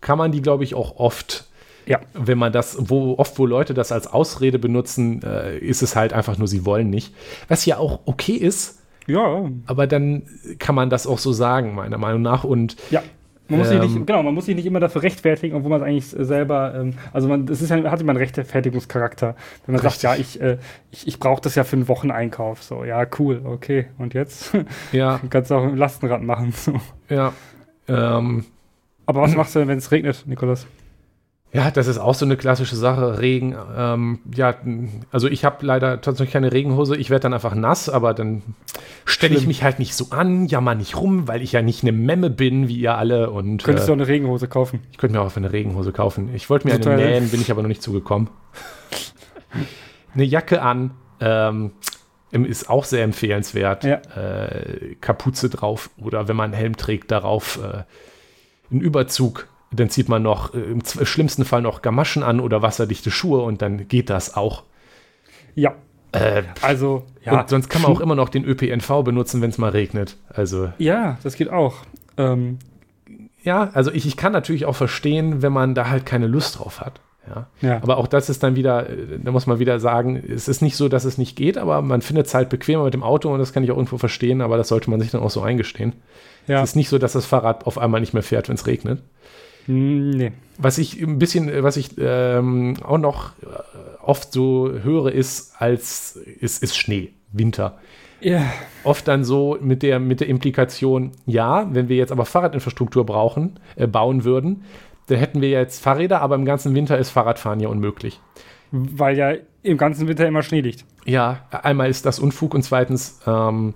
Speaker 1: kann man die, glaube ich, auch oft,
Speaker 2: Ja.
Speaker 1: wenn man das, wo oft, wo Leute das als Ausrede benutzen, äh, ist es halt einfach nur, sie wollen nicht. Was ja auch okay ist,
Speaker 2: Ja,
Speaker 1: aber dann kann man das auch so sagen, meiner Meinung nach. Und
Speaker 2: ja. Man muss, sich
Speaker 1: Ähm.
Speaker 2: nicht, genau, man muss sich nicht immer dafür rechtfertigen, obwohl man es eigentlich selber, ähm, also man, das ist ja, hat immer einen Rechtfertigungscharakter. Wenn man
Speaker 1: Richtig.
Speaker 2: sagt, ja, ich, äh, ich, ich brauche das ja für einen Wocheneinkauf. So, ja, cool, okay. Und jetzt?
Speaker 1: ja,
Speaker 2: Kannst du auch ein Lastenrad machen. So.
Speaker 1: ja. Ähm,
Speaker 2: Aber was machst du denn, wenn es regnet, Nikolas?
Speaker 1: Ja, das ist auch so eine klassische Sache. Regen, ähm, ja, also ich habe leider tatsächlich keine Regenhose. Ich werde dann einfach nass, aber dann stelle ich mich halt nicht so an, jammer nicht rum, weil ich ja nicht eine Memme bin, wie ihr alle. Und
Speaker 2: Könntest du
Speaker 1: äh,
Speaker 2: auch eine Regenhose kaufen?
Speaker 1: ich könnte mir auch eine Regenhose kaufen. Ich wollte mir
Speaker 2: So
Speaker 1: eine nähen, bin ich aber noch nicht zugekommen. eine Jacke an, ähm, ist auch sehr empfehlenswert.
Speaker 2: Ja.
Speaker 1: Äh, Kapuze drauf oder wenn man einen Helm trägt, darauf äh, einen Überzug. Dann zieht man noch äh, im schlimmsten Fall noch Gamaschen an oder wasserdichte Schuhe und dann geht das auch.
Speaker 2: Ja.
Speaker 1: Äh,
Speaker 2: Also, ja.
Speaker 1: und sonst kann man auch immer noch den ÖPNV benutzen, wenn es mal regnet. Also
Speaker 2: Ja, das geht auch. Ähm,
Speaker 1: ja, also ich, ich kann natürlich auch verstehen, wenn man da halt keine Lust drauf hat. Ja.
Speaker 2: ja.
Speaker 1: Aber auch das ist dann wieder, äh, da muss man wieder sagen, es ist nicht so, dass es nicht geht, aber man findet es halt bequemer mit dem Auto und das kann ich auch irgendwo verstehen, aber das sollte man sich dann auch so eingestehen.
Speaker 2: ja.
Speaker 1: Es ist nicht so, dass das Fahrrad auf einmal nicht mehr fährt, wenn es regnet.
Speaker 2: Hm, Nee.
Speaker 1: Was ich ein bisschen, äh, was ich ähm, auch noch äh, oft so höre, ist, als ist, ist Schnee, Winter.
Speaker 2: Ja.
Speaker 1: Oft dann so mit der, mit der Implikation, ja, wenn wir jetzt aber Fahrradinfrastruktur brauchen, äh, bauen würden, dann hätten wir jetzt Fahrräder, aber im ganzen Winter ist Fahrradfahren ja unmöglich.
Speaker 2: Weil ja im ganzen Winter immer Schnee liegt.
Speaker 1: Ja, einmal ist das Unfug und zweitens ähm,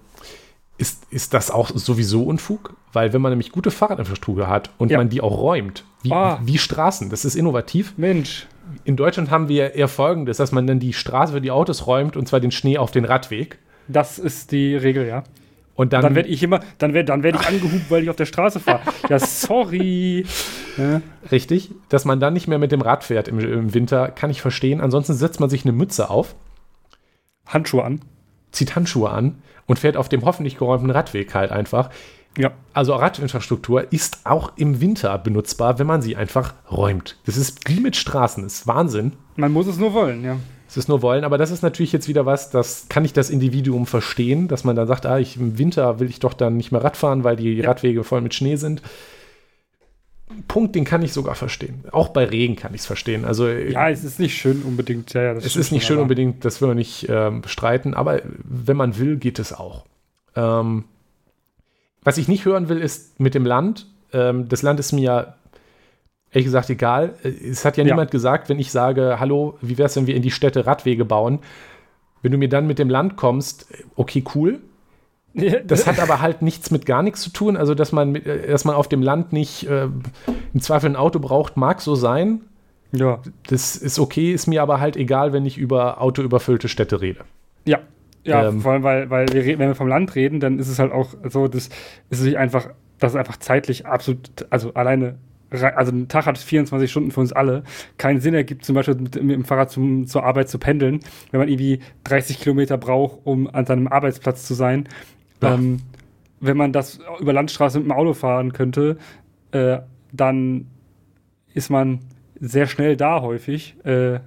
Speaker 1: ist, ist das auch sowieso Unfug, weil wenn man nämlich gute Fahrradinfrastruktur hat und
Speaker 2: Ja.
Speaker 1: man die auch räumt, wie,
Speaker 2: Ah.
Speaker 1: wie Straßen, das ist innovativ.
Speaker 2: Mensch.
Speaker 1: In Deutschland haben wir eher folgendes, dass man dann die Straße für die Autos räumt und zwar den Schnee auf den Radweg.
Speaker 2: Das ist die Regel, ja.
Speaker 1: Und dann,
Speaker 2: Dann werde ich immer, dann werde dann werd ich angehupt, weil ich auf der Straße fahre. Ja, sorry. Ja.
Speaker 1: richtig, dass man dann nicht mehr mit dem Rad fährt im, im Winter, kann ich verstehen. Ansonsten setzt man sich eine Mütze auf,
Speaker 2: Handschuhe an.
Speaker 1: zieht Handschuhe an und fährt auf dem hoffentlich geräumten Radweg halt einfach.
Speaker 2: Ja.
Speaker 1: Also Radinfrastruktur ist auch im Winter benutzbar, wenn man sie einfach räumt. Das ist wie mit Straßen, das ist Wahnsinn.
Speaker 2: Man muss es nur wollen, ja.
Speaker 1: Es ist nur wollen, aber das ist natürlich jetzt wieder was, das kann ich das Individuum verstehen, dass man dann sagt, ah, ich, im Winter will ich doch dann nicht mehr Radfahren, weil die
Speaker 2: Ja.
Speaker 1: Radwege voll mit Schnee sind. Punkt, den kann ich sogar verstehen. Auch bei Regen kann ich es verstehen. Also
Speaker 2: Ja, es ist nicht schön unbedingt. Ja, ja, das
Speaker 1: es ist nicht schön
Speaker 2: aber-
Speaker 1: unbedingt, das will man nicht ähm, bestreiten, aber wenn man will, geht es auch. Ähm, was ich nicht hören will, ist mit dem Land. Ähm, das Land ist mir ehrlich gesagt egal. Äh, Es hat ja,
Speaker 2: Ja.
Speaker 1: niemand gesagt, wenn ich sage, hallo, wie wäre es, wenn wir in die Städte Radwege bauen? Wenn du mir dann mit dem Land kommst, äh, okay, cool. Das hat aber halt nichts mit gar nichts zu tun. Also, dass man, äh, dass man auf dem Land nicht äh, im Zweifel ein Auto braucht, mag so sein.
Speaker 2: ja.
Speaker 1: Das ist okay, ist mir aber halt egal, wenn ich über autoüberfüllte Städte rede.
Speaker 2: Ja. Ja,
Speaker 1: Ähm.
Speaker 2: vor allem, weil, weil wir, wenn wir vom Land reden, dann ist es halt auch so, dass es sich einfach, dass es einfach zeitlich absolut, also alleine, also ein Tag hat 24 Stunden für uns alle, keinen Sinn ergibt, zum Beispiel mit, mit dem Fahrrad zum, zur Arbeit zu pendeln, wenn man irgendwie 30 Kilometer braucht, um an seinem Arbeitsplatz zu sein. Ähm, wenn man das über Landstraße mit dem Auto fahren könnte, äh, dann ist man sehr schnell da häufig, äh,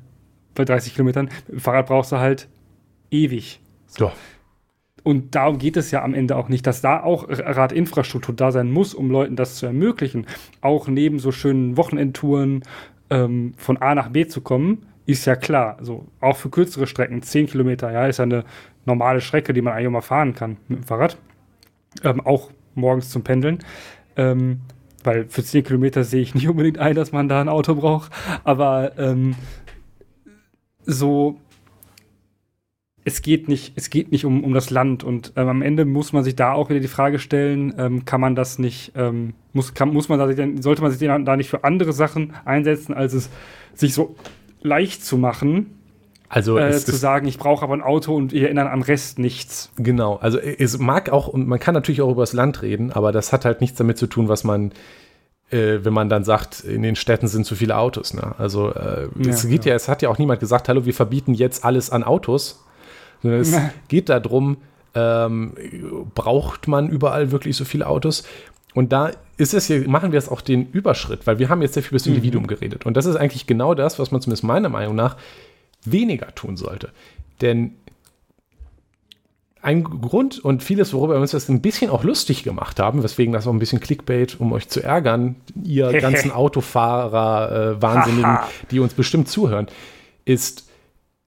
Speaker 2: bei 30 Kilometern. Mit dem Fahrrad brauchst du halt ewig.
Speaker 1: Ja.
Speaker 2: Und darum geht es ja am Ende auch nicht, dass da auch Radinfrastruktur da sein muss, um Leuten das zu ermöglichen. Auch neben so schönen Wochenendtouren ähm, von A nach B zu kommen, ist ja klar. Also auch für kürzere Strecken, 10 Kilometer, ja, ist ja eine normale Strecke, die man eigentlich mal fahren kann mit dem Fahrrad. Ähm, auch morgens zum Pendeln. Ähm, weil für 10 Kilometer sehe ich nicht unbedingt ein, dass man da ein Auto braucht. Aber ähm, so es geht nicht, es geht nicht um, um das Land und ähm, am Ende muss man sich da auch wieder die Frage stellen, ähm, kann man das nicht, ähm, muss, kann, muss man da, sollte man sich da nicht für andere Sachen einsetzen, als es sich so leicht zu machen,
Speaker 1: Also
Speaker 2: äh, zu sagen, ich brauche aber ein Auto und wir erinnern am Rest nichts.
Speaker 1: genau, also es mag auch, und man kann natürlich auch über das Land reden, aber das hat halt nichts damit zu tun, was man äh, wenn man dann sagt, in den Städten sind zu viele Autos. Ne? Also äh,
Speaker 2: Ja,
Speaker 1: es geht ja. es hat ja auch niemand gesagt, hallo, wir verbieten jetzt alles an Autos. Sondern es geht darum, ähm, braucht man überall wirklich so viele Autos? Und da ist es hier, machen wir jetzt auch den Überschritt, weil wir haben jetzt sehr viel über das Individuum geredet. Und das ist eigentlich genau das, was man zumindest meiner Meinung nach weniger tun sollte. Denn ein Grund und vieles, worüber wir uns das ein bisschen auch lustig gemacht haben, weswegen das auch ein bisschen Clickbait, um euch zu ärgern, ihr ganzen Autofahrer, äh, die uns bestimmt zuhören, ist,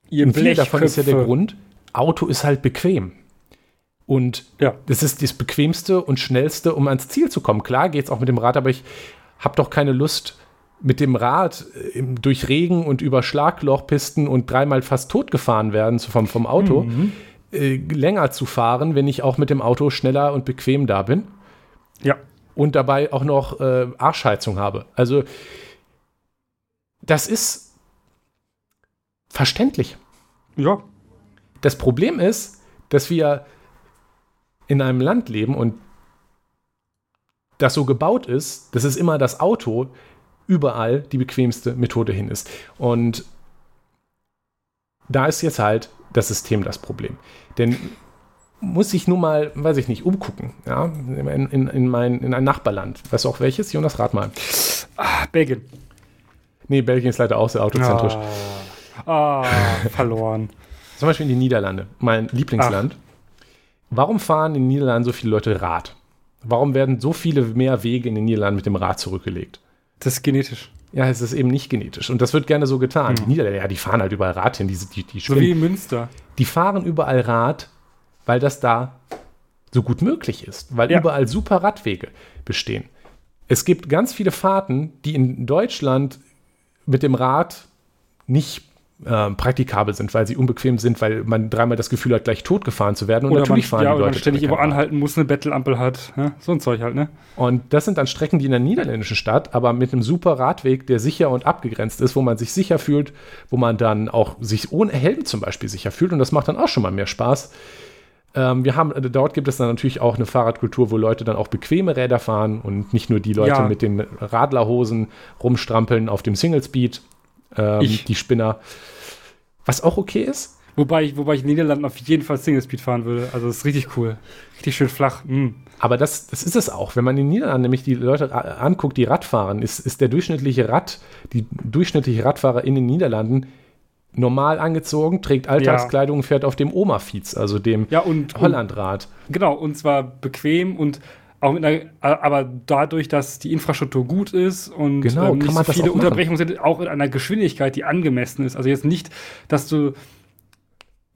Speaker 2: Ihr
Speaker 1: viel davon ist ja der. Grund, Auto ist halt bequem. Und
Speaker 2: Ja.
Speaker 1: das ist das bequemste und schnellste, um ans Ziel zu kommen. Klar geht es auch mit dem Rad, aber ich habe doch keine Lust, mit dem Rad äh, durch Regen und über Schlaglochpisten und dreimal fast tot gefahren werden vom, vom Auto, äh, länger zu fahren, wenn ich auch mit dem Auto schneller und bequem da bin
Speaker 2: Ja.
Speaker 1: und dabei auch noch äh, Arschheizung habe. Also das ist verständlich.
Speaker 2: Ja.
Speaker 1: Das Problem ist, dass wir in einem Land leben und das so gebaut ist, dass es immer das Auto überall die bequemste Methode hin ist. Und da ist jetzt halt das System das Problem. Denn muss ich nur mal, weiß ich nicht, umgucken, ja, in, in, in, mein, in ein Nachbarland. Weißt du auch welches? Jonas, rat mal.
Speaker 2: Ah, Belgien.
Speaker 1: Nee, Belgien ist leider auch sehr autozentrisch.
Speaker 2: Ah, ah verloren.
Speaker 1: Zum Beispiel in die Niederlande, mein Lieblingsland. Warum fahren in den Niederlanden so viele Leute Rad? Warum werden so viele mehr Wege in den Niederlanden mit dem Rad zurückgelegt?
Speaker 2: Das ist genetisch.
Speaker 1: Ja, es ist eben nicht genetisch. Und das wird gerne so getan. Die Niederländer, ja, die fahren halt überall Rad hin. Die, die, die,
Speaker 2: So wie in Münster.
Speaker 1: die fahren überall Rad, weil das da so gut möglich ist. Weil
Speaker 2: Ja.
Speaker 1: überall super Radwege bestehen. Es gibt ganz viele Fahrten, die in Deutschland mit dem Rad nicht äh, praktikabel sind, weil sie unbequem sind, weil man dreimal das Gefühl hat, gleich totgefahren zu werden. Und
Speaker 2: Oder
Speaker 1: natürlich
Speaker 2: man,
Speaker 1: fahren
Speaker 2: ja,
Speaker 1: die Leute
Speaker 2: man ständig irgendwo anhalten muss, eine Bettelampel hat. Ja? So ein Zeug halt, ne?
Speaker 1: Und das sind dann Strecken, die in der niederländischen Stadt, aber mit einem super Radweg, der sicher und abgegrenzt ist, wo man sich sicher fühlt, wo man dann auch sich ohne Helm zum Beispiel sicher fühlt. Und das macht dann auch schon mal mehr Spaß. Ähm, wir haben, dort gibt es dann natürlich auch eine Fahrradkultur, wo Leute dann auch bequeme Räder fahren und nicht nur die Leute
Speaker 2: Ja.
Speaker 1: mit den Radlerhosen rumstrampeln auf dem Single Speed, ähm, die Spinner. Was auch okay ist.
Speaker 2: Wobei ich, wobei ich in den Niederlanden auf jeden Fall Single Speed fahren würde. Also das ist richtig cool. Richtig schön flach. Mm.
Speaker 1: Aber das, das ist es auch. Wenn man in den Niederlanden nämlich die Leute anguckt, die Rad fahren, ist, ist der durchschnittliche Rad, die durchschnittliche Radfahrer in den Niederlanden normal angezogen, trägt Alltagskleidung, fährt auf dem Oma-Fiets, also dem
Speaker 2: Ja, und, und
Speaker 1: Hollandrad.
Speaker 2: genau, und zwar bequem und auch mit einer, aber dadurch, dass die Infrastruktur gut ist und
Speaker 1: Genau,
Speaker 2: ähm, nicht so viele. Unterbrechungen sind, auch in einer Geschwindigkeit, die angemessen ist. Also jetzt nicht, dass du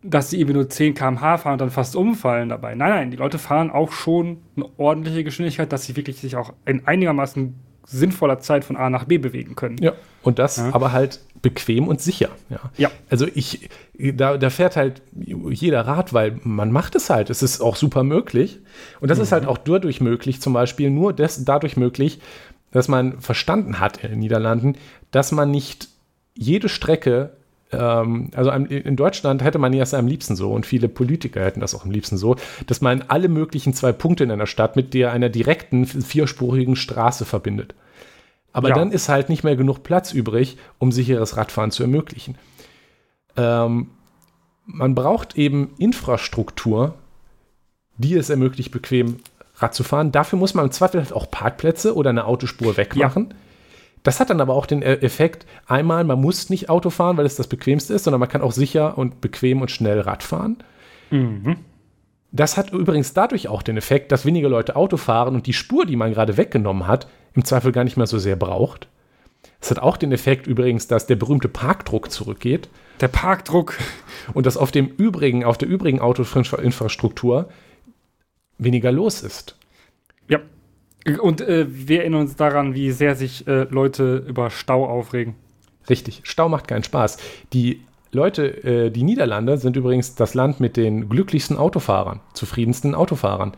Speaker 2: dass die eben nur 10 km/h fahren und dann fast umfallen dabei. Nein, nein, die Leute fahren auch schon eine ordentliche Geschwindigkeit, dass sie wirklich sich auch in einigermaßen sinnvoller Zeit von A nach B bewegen können.
Speaker 1: Ja, und das
Speaker 2: Ja.
Speaker 1: aber halt bequem und sicher. Ja.
Speaker 2: Ja.
Speaker 1: Also ich, da, da fährt halt jeder Rad, weil man macht es halt. Es ist auch super möglich. Und das ist halt auch dadurch möglich, zum Beispiel nur des, dadurch möglich, dass man verstanden hat in den Niederlanden, dass man nicht jede Strecke, ähm, also in Deutschland hätte man das am liebsten so und viele Politiker hätten das auch am liebsten so, dass man alle möglichen zwei Punkte in einer Stadt mit der einer direkten vierspurigen Straße verbindet. Aber
Speaker 2: Ja.
Speaker 1: dann ist halt nicht mehr genug Platz übrig, um sicheres Radfahren zu ermöglichen. Ähm, man braucht eben Infrastruktur, die es ermöglicht, bequem Rad zu fahren. Dafür muss man im Zweifel halt auch Parkplätze oder eine Autospur wegmachen. Das hat dann aber auch den E- Effekt, einmal, man muss nicht Auto fahren, weil es das bequemste ist, sondern man kann auch sicher und bequem und schnell Rad fahren.
Speaker 2: Mhm.
Speaker 1: Das hat übrigens dadurch auch den Effekt, dass weniger Leute Auto fahren und die Spur, die man gerade weggenommen hat, im Zweifel gar nicht mehr so sehr braucht. Es hat auch den Effekt übrigens, dass der berühmte Parkdruck zurückgeht
Speaker 2: Der Parkdruck.
Speaker 1: und dass auf dem übrigen, auf der übrigen Autoinfrastruktur weniger los ist.
Speaker 2: Ja. Und äh, wir erinnern uns daran, wie sehr sich äh, Leute über Stau aufregen.
Speaker 1: Richtig. Stau macht keinen Spaß. Die Leute, äh, die Niederlande sind übrigens das Land mit den glücklichsten Autofahrern, zufriedensten Autofahrern.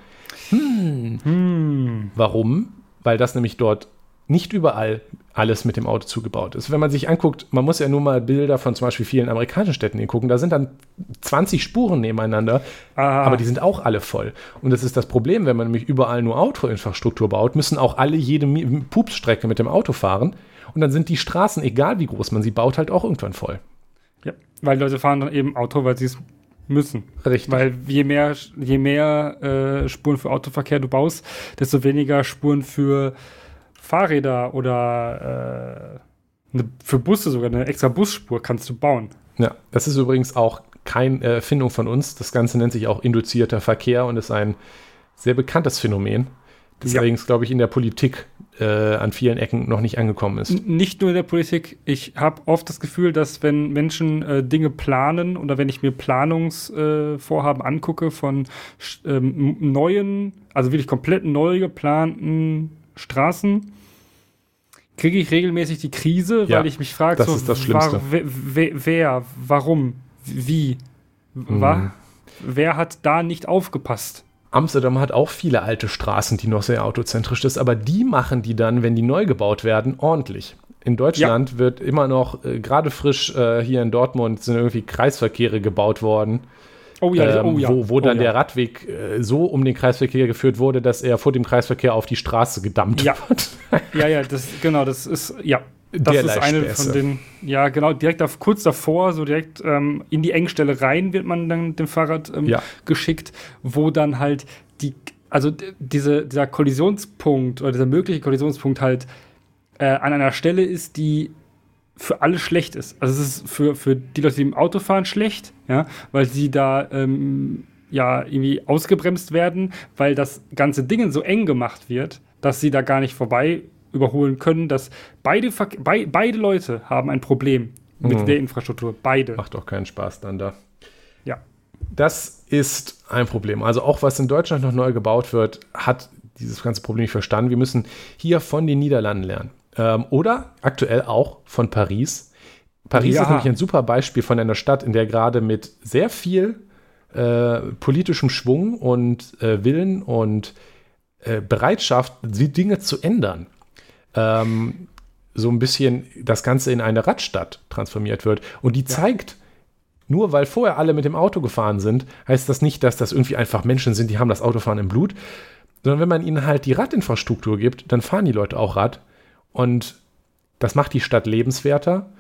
Speaker 2: Hm.
Speaker 1: Warum? Weil das nämlich dort nicht überall alles mit dem Auto zugebaut ist. Wenn man sich anguckt, man muss ja nur mal Bilder von zum Beispiel vielen amerikanischen Städten gucken, da sind dann 20 Spuren nebeneinander, ah. aber die sind auch alle voll. Und das ist das Problem, wenn man nämlich überall nur Autoinfrastruktur baut, müssen auch alle jede Pupsstrecke mit dem Auto fahren und dann sind die Straßen, egal wie groß man sie baut, halt auch irgendwann voll.
Speaker 2: Ja, weil Leute fahren dann eben Auto, weil sie es müssen.
Speaker 1: Richtig.
Speaker 2: Weil je mehr, je mehr äh, Spuren für Autoverkehr du baust, desto weniger Spuren für Fahrräder oder äh, eine, für Busse sogar eine extra Busspur kannst du bauen.
Speaker 1: Ja, das ist übrigens auch keine äh, Erfindung von uns. Das Ganze nennt sich auch induzierter Verkehr und ist ein sehr bekanntes Phänomen, das ja. allerdings, glaube ich, in der Politik äh, an vielen Ecken noch nicht angekommen ist.
Speaker 2: Nicht nur in der Politik. Ich habe oft das Gefühl, dass wenn Menschen äh, Dinge planen oder wenn ich mir Planungsvorhaben äh, angucke von ähm, neuen, also wirklich komplett neu geplanten Straßen, kriege ich regelmäßig die Krise, weil ich mich frage,
Speaker 1: so, war,
Speaker 2: wer, wer, warum, wie, mhm. war, wer hat da nicht aufgepasst?
Speaker 1: Amsterdam hat auch viele alte Straßen, die noch sehr autozentrisch sind, aber die machen die dann, wenn die neu gebaut werden, ordentlich. In Deutschland ja. wird immer noch, äh, gerade frisch äh, hier in Dortmund, sind irgendwie Kreisverkehre gebaut worden Oh ja, ähm, oh ja. Wo, wo dann oh ja. der Radweg äh, so um den Kreisverkehr geführt wurde, dass er vor dem Kreisverkehr auf die Straße gedammt
Speaker 2: ja.
Speaker 1: wird.
Speaker 2: ja, ja, das, genau, das ist, ja. Das ist eine von den, ja, genau, direkt auf, kurz davor, so direkt ähm, in die Engstelle rein wird man dann dem Fahrrad ähm, ja. geschickt, wo dann halt die, also diese, dieser Kollisionspunkt oder dieser mögliche Kollisionspunkt halt äh, an einer Stelle ist, die für alle schlecht ist. Also es ist für, für die Leute, die im Auto fahren, schlecht, ja, weil sie da ähm, ja irgendwie ausgebremst werden, weil das ganze Ding so eng gemacht wird, dass sie da gar nicht vorbei überholen können, dass beide, Be beide Leute haben ein Problem mit mhm. der Infrastruktur. Beide.
Speaker 1: Macht doch keinen Spaß dann da.
Speaker 2: Ja.
Speaker 1: Das ist ein Problem. Also auch was in Deutschland noch neu gebaut wird, hat dieses ganze Problem nicht verstanden. Wir müssen hier von den Niederlanden lernen. Ähm, oder aktuell auch von Paris. Paris ja. ist nämlich ein super Beispiel von einer Stadt, in der gerade mit sehr viel äh, politischem Schwung und äh, Willen und äh, Bereitschaft, die Dinge zu ändern, ähm, so ein bisschen das Ganze in eine Radstadt transformiert wird. Und die ja. zeigt, nur weil vorher alle mit dem Auto gefahren sind, heißt das nicht, dass das irgendwie einfach Menschen sind, die haben das Autofahren im Blut, sondern wenn man ihnen halt die Radinfrastruktur gibt, dann fahren die Leute auch Rad und das macht die Stadt lebenswerter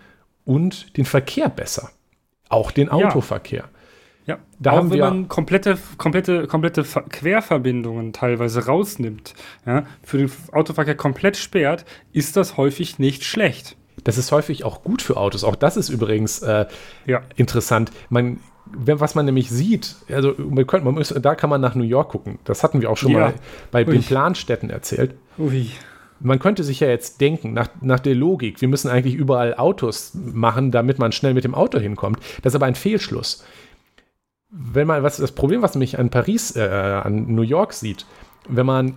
Speaker 1: und den Verkehr besser. Auch den Autoverkehr.
Speaker 2: Ja, ja. da auch haben wenn man komplette, komplette, komplette Querverbindungen teilweise rausnimmt, ja, für den Autoverkehr komplett sperrt, ist das häufig nicht schlecht.
Speaker 1: Das ist häufig auch gut für Autos. Auch das ist übrigens äh, ja. interessant. Man, was man nämlich sieht, also man könnte, man muss, da kann man nach New York gucken. Das hatten wir auch schon ja. mal bei Ui. den Planstädten erzählt. Ui man könnte sich ja jetzt denken, nach, nach der Logik, wir müssen eigentlich überall Autos machen, damit man schnell mit dem Auto hinkommt. Das ist aber ein Fehlschluss. Wenn man, was das Problem, was mich an Paris, äh, an New York sieht, wenn man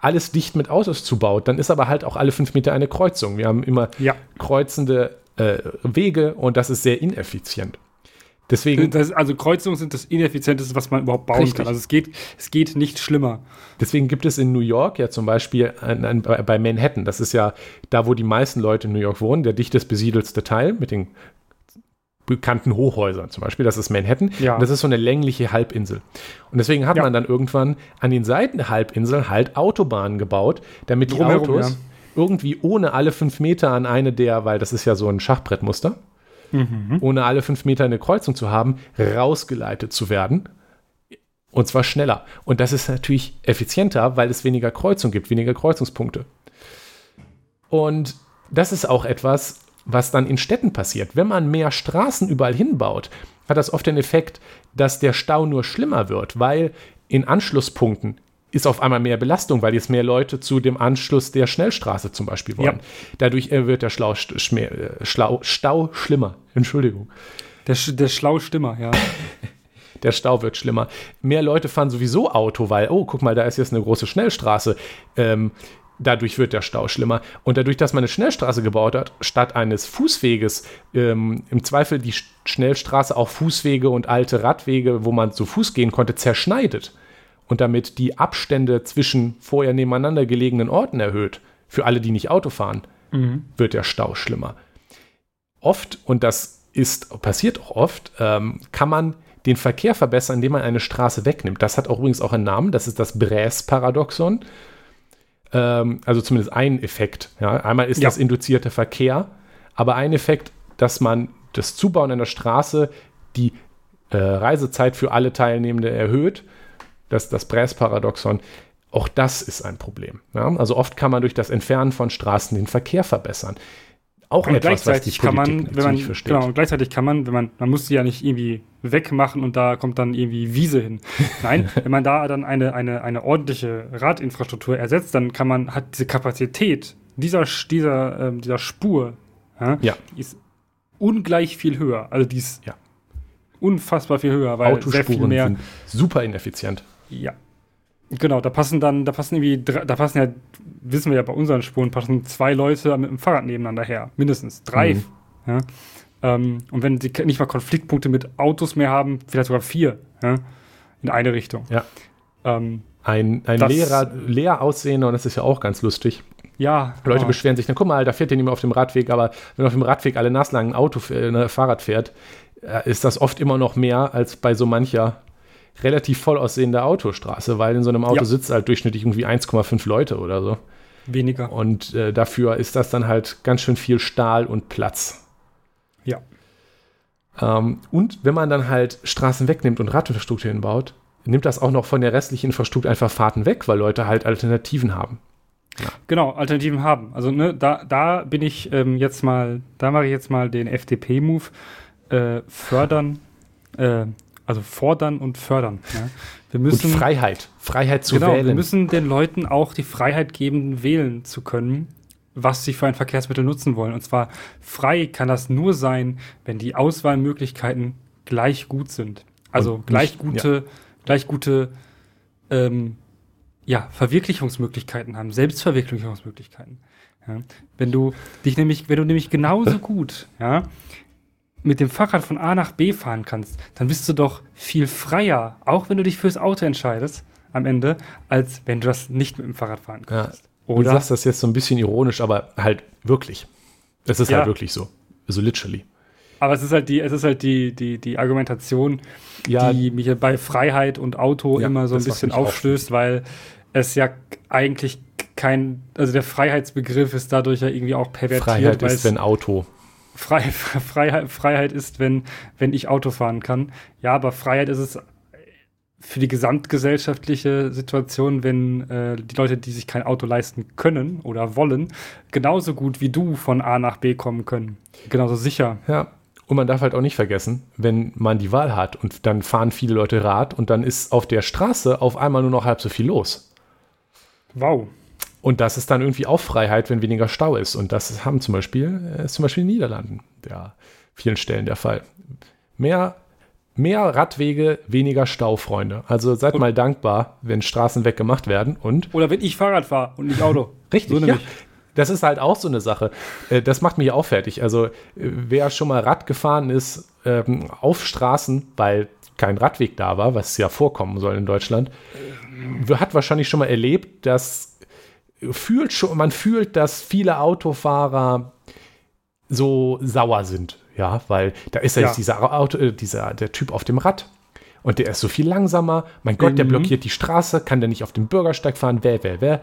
Speaker 1: alles dicht mit Autos zubaut, dann ist aber halt auch alle fünf Meter eine Kreuzung. Wir haben immer ja. kreuzende äh, Wege und das ist sehr ineffizient. Deswegen,
Speaker 2: das, also Kreuzungen sind das ineffizienteste, was man überhaupt bauen richtig. kann. Also es geht, es geht nicht schlimmer.
Speaker 1: Deswegen gibt es in New York ja zum Beispiel ein, ein, bei Manhattan, das ist ja da, wo die meisten Leute in New York wohnen, der dichtest besiedelste Teil mit den bekannten Hochhäusern zum Beispiel, das ist Manhattan. Ja. Und das ist so eine längliche Halbinsel. Und deswegen hat ja. man dann irgendwann an den Seiten der Halbinsel halt Autobahnen gebaut, damit die Drumherum, Autos ja. irgendwie ohne alle fünf Meter an eine der, weil das ist ja so ein Schachbrettmuster, mhm. ohne alle fünf Meter eine Kreuzung zu haben, rausgeleitet zu werden. Und zwar schneller. Und das ist natürlich effizienter, weil es weniger Kreuzung gibt, weniger Kreuzungspunkte. Und das ist auch etwas, was dann in Städten passiert. Wenn man mehr Straßen überall hinbaut, hat das oft den Effekt, dass der Stau nur schlimmer wird, weil in Anschlusspunkten ist auf einmal mehr Belastung, weil jetzt mehr Leute zu dem Anschluss der Schnellstraße zum Beispiel wollen. Ja. Dadurch äh, wird der Schlau, Schlau, Schlau, Stau schlimmer. Entschuldigung.
Speaker 2: Der, der Schlau schlimmer, ja.
Speaker 1: der Stau wird schlimmer. Mehr Leute fahren sowieso Auto, weil, oh, guck mal, da ist jetzt eine große Schnellstraße. Ähm, dadurch wird der Stau schlimmer. Und dadurch, dass man eine Schnellstraße gebaut hat, statt eines Fußweges, ähm, im Zweifel die Schnellstraße auch Fußwege und alte Radwege, wo man zu Fuß gehen konnte, zerschneidet und damit die Abstände zwischen vorher nebeneinander gelegenen Orten erhöht, für alle, die nicht Auto fahren,
Speaker 2: Mhm.
Speaker 1: wird der Stau schlimmer. Oft, und das ist, passiert auch oft, ähm, kann man den Verkehr verbessern, indem man eine Straße wegnimmt. Das hat auch übrigens auch einen Namen, das ist das Bräs-Paradoxon. Ähm, also zumindest ein Effekt. Ja. Einmal ist
Speaker 2: Ja.
Speaker 1: das induzierte Verkehr, aber ein Effekt, dass man das Zubauen einer Straße die äh, Reisezeit für alle Teilnehmende erhöht. Das das Bräs-Paradoxon. Auch das ist ein Problem. Ja. Also oft kann man durch das Entfernen von Straßen den Verkehr verbessern. Auch
Speaker 2: Und
Speaker 1: etwas, was die
Speaker 2: gleichzeitig kann man, wenn man,
Speaker 1: nicht versteht.
Speaker 2: genau, und gleichzeitig kann man, wenn man, man muss sie ja nicht irgendwie wegmachen und da kommt dann irgendwie Wiese hin. Nein, wenn man da dann eine, eine, eine ordentliche Radinfrastruktur ersetzt, dann kann man, hat diese Kapazität dieser, dieser, ähm, dieser Spur, ja,
Speaker 1: Ja.
Speaker 2: ist ungleich viel höher. Also die ist
Speaker 1: Ja.
Speaker 2: unfassbar viel höher, weil sehr viel
Speaker 1: Autospuren
Speaker 2: mehr.
Speaker 1: sind super ineffizient.
Speaker 2: Ja. Genau, da passen dann, da passen irgendwie, da passen ja, wissen wir ja bei unseren Spuren, passen zwei Leute mit dem Fahrrad nebeneinander her. Mindestens. Drei.
Speaker 1: Mhm.
Speaker 2: Ja. Ähm, und wenn sie nicht mal Konfliktpunkte mit Autos mehr haben, vielleicht sogar vier. Ja. In eine Richtung.
Speaker 1: Ja.
Speaker 2: Ähm,
Speaker 1: Ein, ein
Speaker 2: Das-
Speaker 1: leerer, leer aussehender, und das ist ja auch ganz lustig.
Speaker 2: ja.
Speaker 1: Leute
Speaker 2: genau.
Speaker 1: beschweren sich, na guck mal, da fährt der nicht mehr auf dem Radweg, aber wenn auf dem Radweg alle nass lang ein Auto, äh, ein Fahrrad fährt, äh, ist das oft immer noch mehr als bei so mancher relativ voll aussehender Autostraße, weil in so einem Auto
Speaker 2: Ja.
Speaker 1: sitzt halt durchschnittlich irgendwie 1,5 Leute oder so.
Speaker 2: Weniger.
Speaker 1: Und äh, dafür ist das dann halt ganz schön viel Stahl und Platz.
Speaker 2: Ja.
Speaker 1: Ähm, und wenn man dann halt Straßen wegnimmt und Radinfrastruktur hinbaut, nimmt das auch noch von der restlichen Infrastruktur einfach Fahrten weg, weil Leute halt Alternativen haben.
Speaker 2: Genau, Alternativen haben. Also ne, da, da bin ich ähm, jetzt mal, da mache ich jetzt mal den FDP-Move. Äh, fördern, äh, also fordern und fördern. Ja. Wir müssen,
Speaker 1: und Freiheit. Freiheit zu
Speaker 2: genau,
Speaker 1: wählen.
Speaker 2: wir müssen den Leuten auch die Freiheit geben, wählen zu können, was sie für ein Verkehrsmittel nutzen wollen. Und zwar frei kann das nur sein, wenn die Auswahlmöglichkeiten gleich gut sind. Also
Speaker 1: Und
Speaker 2: gleich
Speaker 1: nicht-
Speaker 2: gute, gleich gute ähm, ja, Verwirklichungsmöglichkeiten haben, Selbstverwirklichungsmöglichkeiten. Ja. Wenn du dich nämlich, wenn du nämlich genauso gut, ja, mit dem Fahrrad von A nach B fahren kannst, dann bist du doch viel freier, auch wenn du dich fürs Auto entscheidest am Ende, als wenn du das nicht mit dem Fahrrad fahren
Speaker 1: Ja.
Speaker 2: kannst.
Speaker 1: Du
Speaker 2: Oder?
Speaker 1: sagst das jetzt so ein bisschen ironisch, aber halt wirklich. Es ist
Speaker 2: Ja.
Speaker 1: halt wirklich so. So literally.
Speaker 2: Aber es ist halt die, es ist halt die, die, die Argumentation,
Speaker 1: Ja,
Speaker 2: die mich bei Freiheit und Auto
Speaker 1: Ja,
Speaker 2: immer so ein bisschen aufstößt, weil es ja eigentlich kein, also der Freiheitsbegriff ist dadurch ja irgendwie auch pervertiert,
Speaker 1: Freiheit
Speaker 2: weil
Speaker 1: ist,
Speaker 2: es
Speaker 1: wenn Auto.
Speaker 2: Frei, Freiheit, Freiheit ist, wenn, wenn ich Auto fahren kann. Ja, aber Freiheit ist es für die gesamtgesellschaftliche Situation, wenn äh, die Leute, die sich kein Auto leisten können oder wollen, genauso gut wie du von A nach B kommen können. Genauso sicher.
Speaker 1: Ja. Und man darf halt auch nicht vergessen, wenn man die Wahl hat und dann fahren viele Leute Rad und dann ist auf der Straße auf einmal nur noch halb so viel los.
Speaker 2: Wow.
Speaker 1: Und das ist dann irgendwie auch Freiheit, wenn weniger Stau ist. Und das haben zum Beispiel, äh, ist zum Beispiel in den Niederlanden der vielen Stellen der Fall. Mehr, mehr Radwege, weniger Stau, Freunde. Also seid
Speaker 2: Und-
Speaker 1: mal dankbar, wenn Straßen weggemacht werden und
Speaker 2: Oder wenn ich Fahrrad fahre und nicht Auto.
Speaker 1: Richtig,
Speaker 2: So
Speaker 1: ja. Das ist halt auch so eine Sache. Äh, Das macht mich auch fertig. Also, äh, wer schon mal Rad gefahren ist ähm, auf Straßen, weil kein Radweg da war, was ja vorkommen soll in Deutschland, hat wahrscheinlich schon mal erlebt, dass fühlt schon, man fühlt, dass viele Autofahrer so sauer sind. Ja, weil da ist ja,
Speaker 2: Ja.
Speaker 1: jetzt dieser Auto, äh, dieser, der Typ auf dem Rad. Und der ist so viel langsamer. Mein Gott, der
Speaker 2: Mhm.
Speaker 1: blockiert die Straße, kann der nicht auf dem Bürgersteig fahren, wer, wer, wer.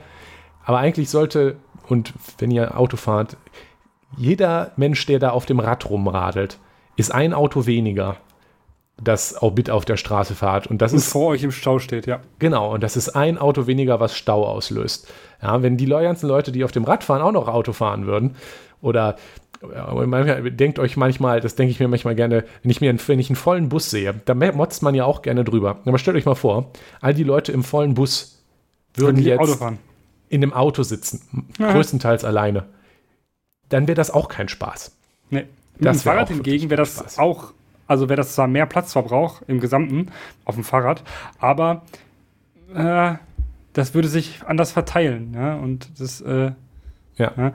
Speaker 1: Aber eigentlich sollte, und wenn ihr Auto fahrt, jeder Mensch, der da auf dem Rad rumradelt, ist ein Auto weniger, das auch mit auf der Straße fährt. Und das
Speaker 2: Und
Speaker 1: ist
Speaker 2: vor euch im Stau steht, ja.
Speaker 1: Genau, und das ist ein Auto weniger, was Stau auslöst. Ja, wenn die ganzen Leute, die auf dem Rad fahren, auch noch Auto fahren würden, oder manchmal, denkt euch manchmal, das denke ich mir manchmal gerne, wenn ich, mir einen, wenn ich einen vollen Bus sehe, da motzt man ja auch gerne drüber. Aber stellt euch mal vor, all die Leute im vollen Bus würden jetzt in einem Auto sitzen,
Speaker 2: Ja.
Speaker 1: größtenteils alleine. Dann wäre das auch kein Spaß.
Speaker 2: Nee. Mit
Speaker 1: Das
Speaker 2: dem Fahrrad hingegen wäre das
Speaker 1: Spaß.
Speaker 2: auch, also wäre das zwar mehr Platzverbrauch im Gesamten auf dem Fahrrad, aber äh, das würde sich anders verteilen. Ja? Und das, äh,
Speaker 1: Ja.
Speaker 2: ja,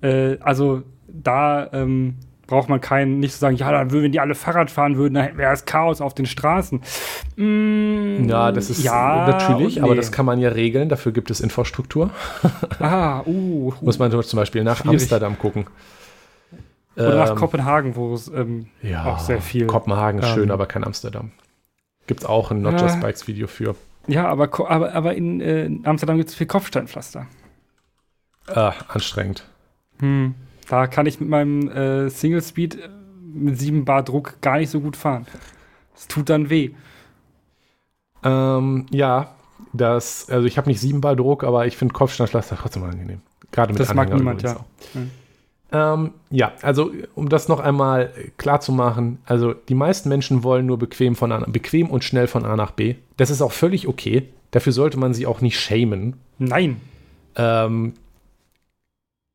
Speaker 2: äh, also da, ähm, braucht man keinen, nicht zu sagen, ja, dann würden, wenn die alle Fahrrad fahren würden, dann wäre es Chaos auf den Straßen.
Speaker 1: Mm, ja, das ist ja, natürlich, aber das kann man ja regeln, dafür gibt es Infrastruktur.
Speaker 2: ah, uh, uh.
Speaker 1: Muss man zum Beispiel nach schwierig. Amsterdam gucken.
Speaker 2: Oder ähm, nach Kopenhagen, wo es ähm, ja, auch sehr viel.
Speaker 1: Kopenhagen ist ähm, schön, aber kein Amsterdam. Gibt es auch ein Not Just Bikes Video für.
Speaker 2: Ja, aber, aber, aber in, äh, Amsterdam gibt es viel Kopfsteinpflaster.
Speaker 1: Ah, anstrengend.
Speaker 2: Hm. Da kann ich mit meinem äh, Single Speed äh, mit 7 Bar Druck gar nicht so gut fahren. Es tut dann weh.
Speaker 1: Ähm, ja, das, also ich habe nicht 7 Bar Druck, aber ich finde Kopfsteinpflaster trotzdem angenehm. Gerade mit
Speaker 2: Das Anhänger mag niemand, ja.
Speaker 1: Hm. Ähm, ja, also um das noch einmal klar zu machen, also die meisten Menschen wollen nur bequem, von A, bequem und schnell von A nach B. Das ist auch völlig okay. Dafür sollte man sie auch nicht schämen.
Speaker 2: Nein.
Speaker 1: Ähm,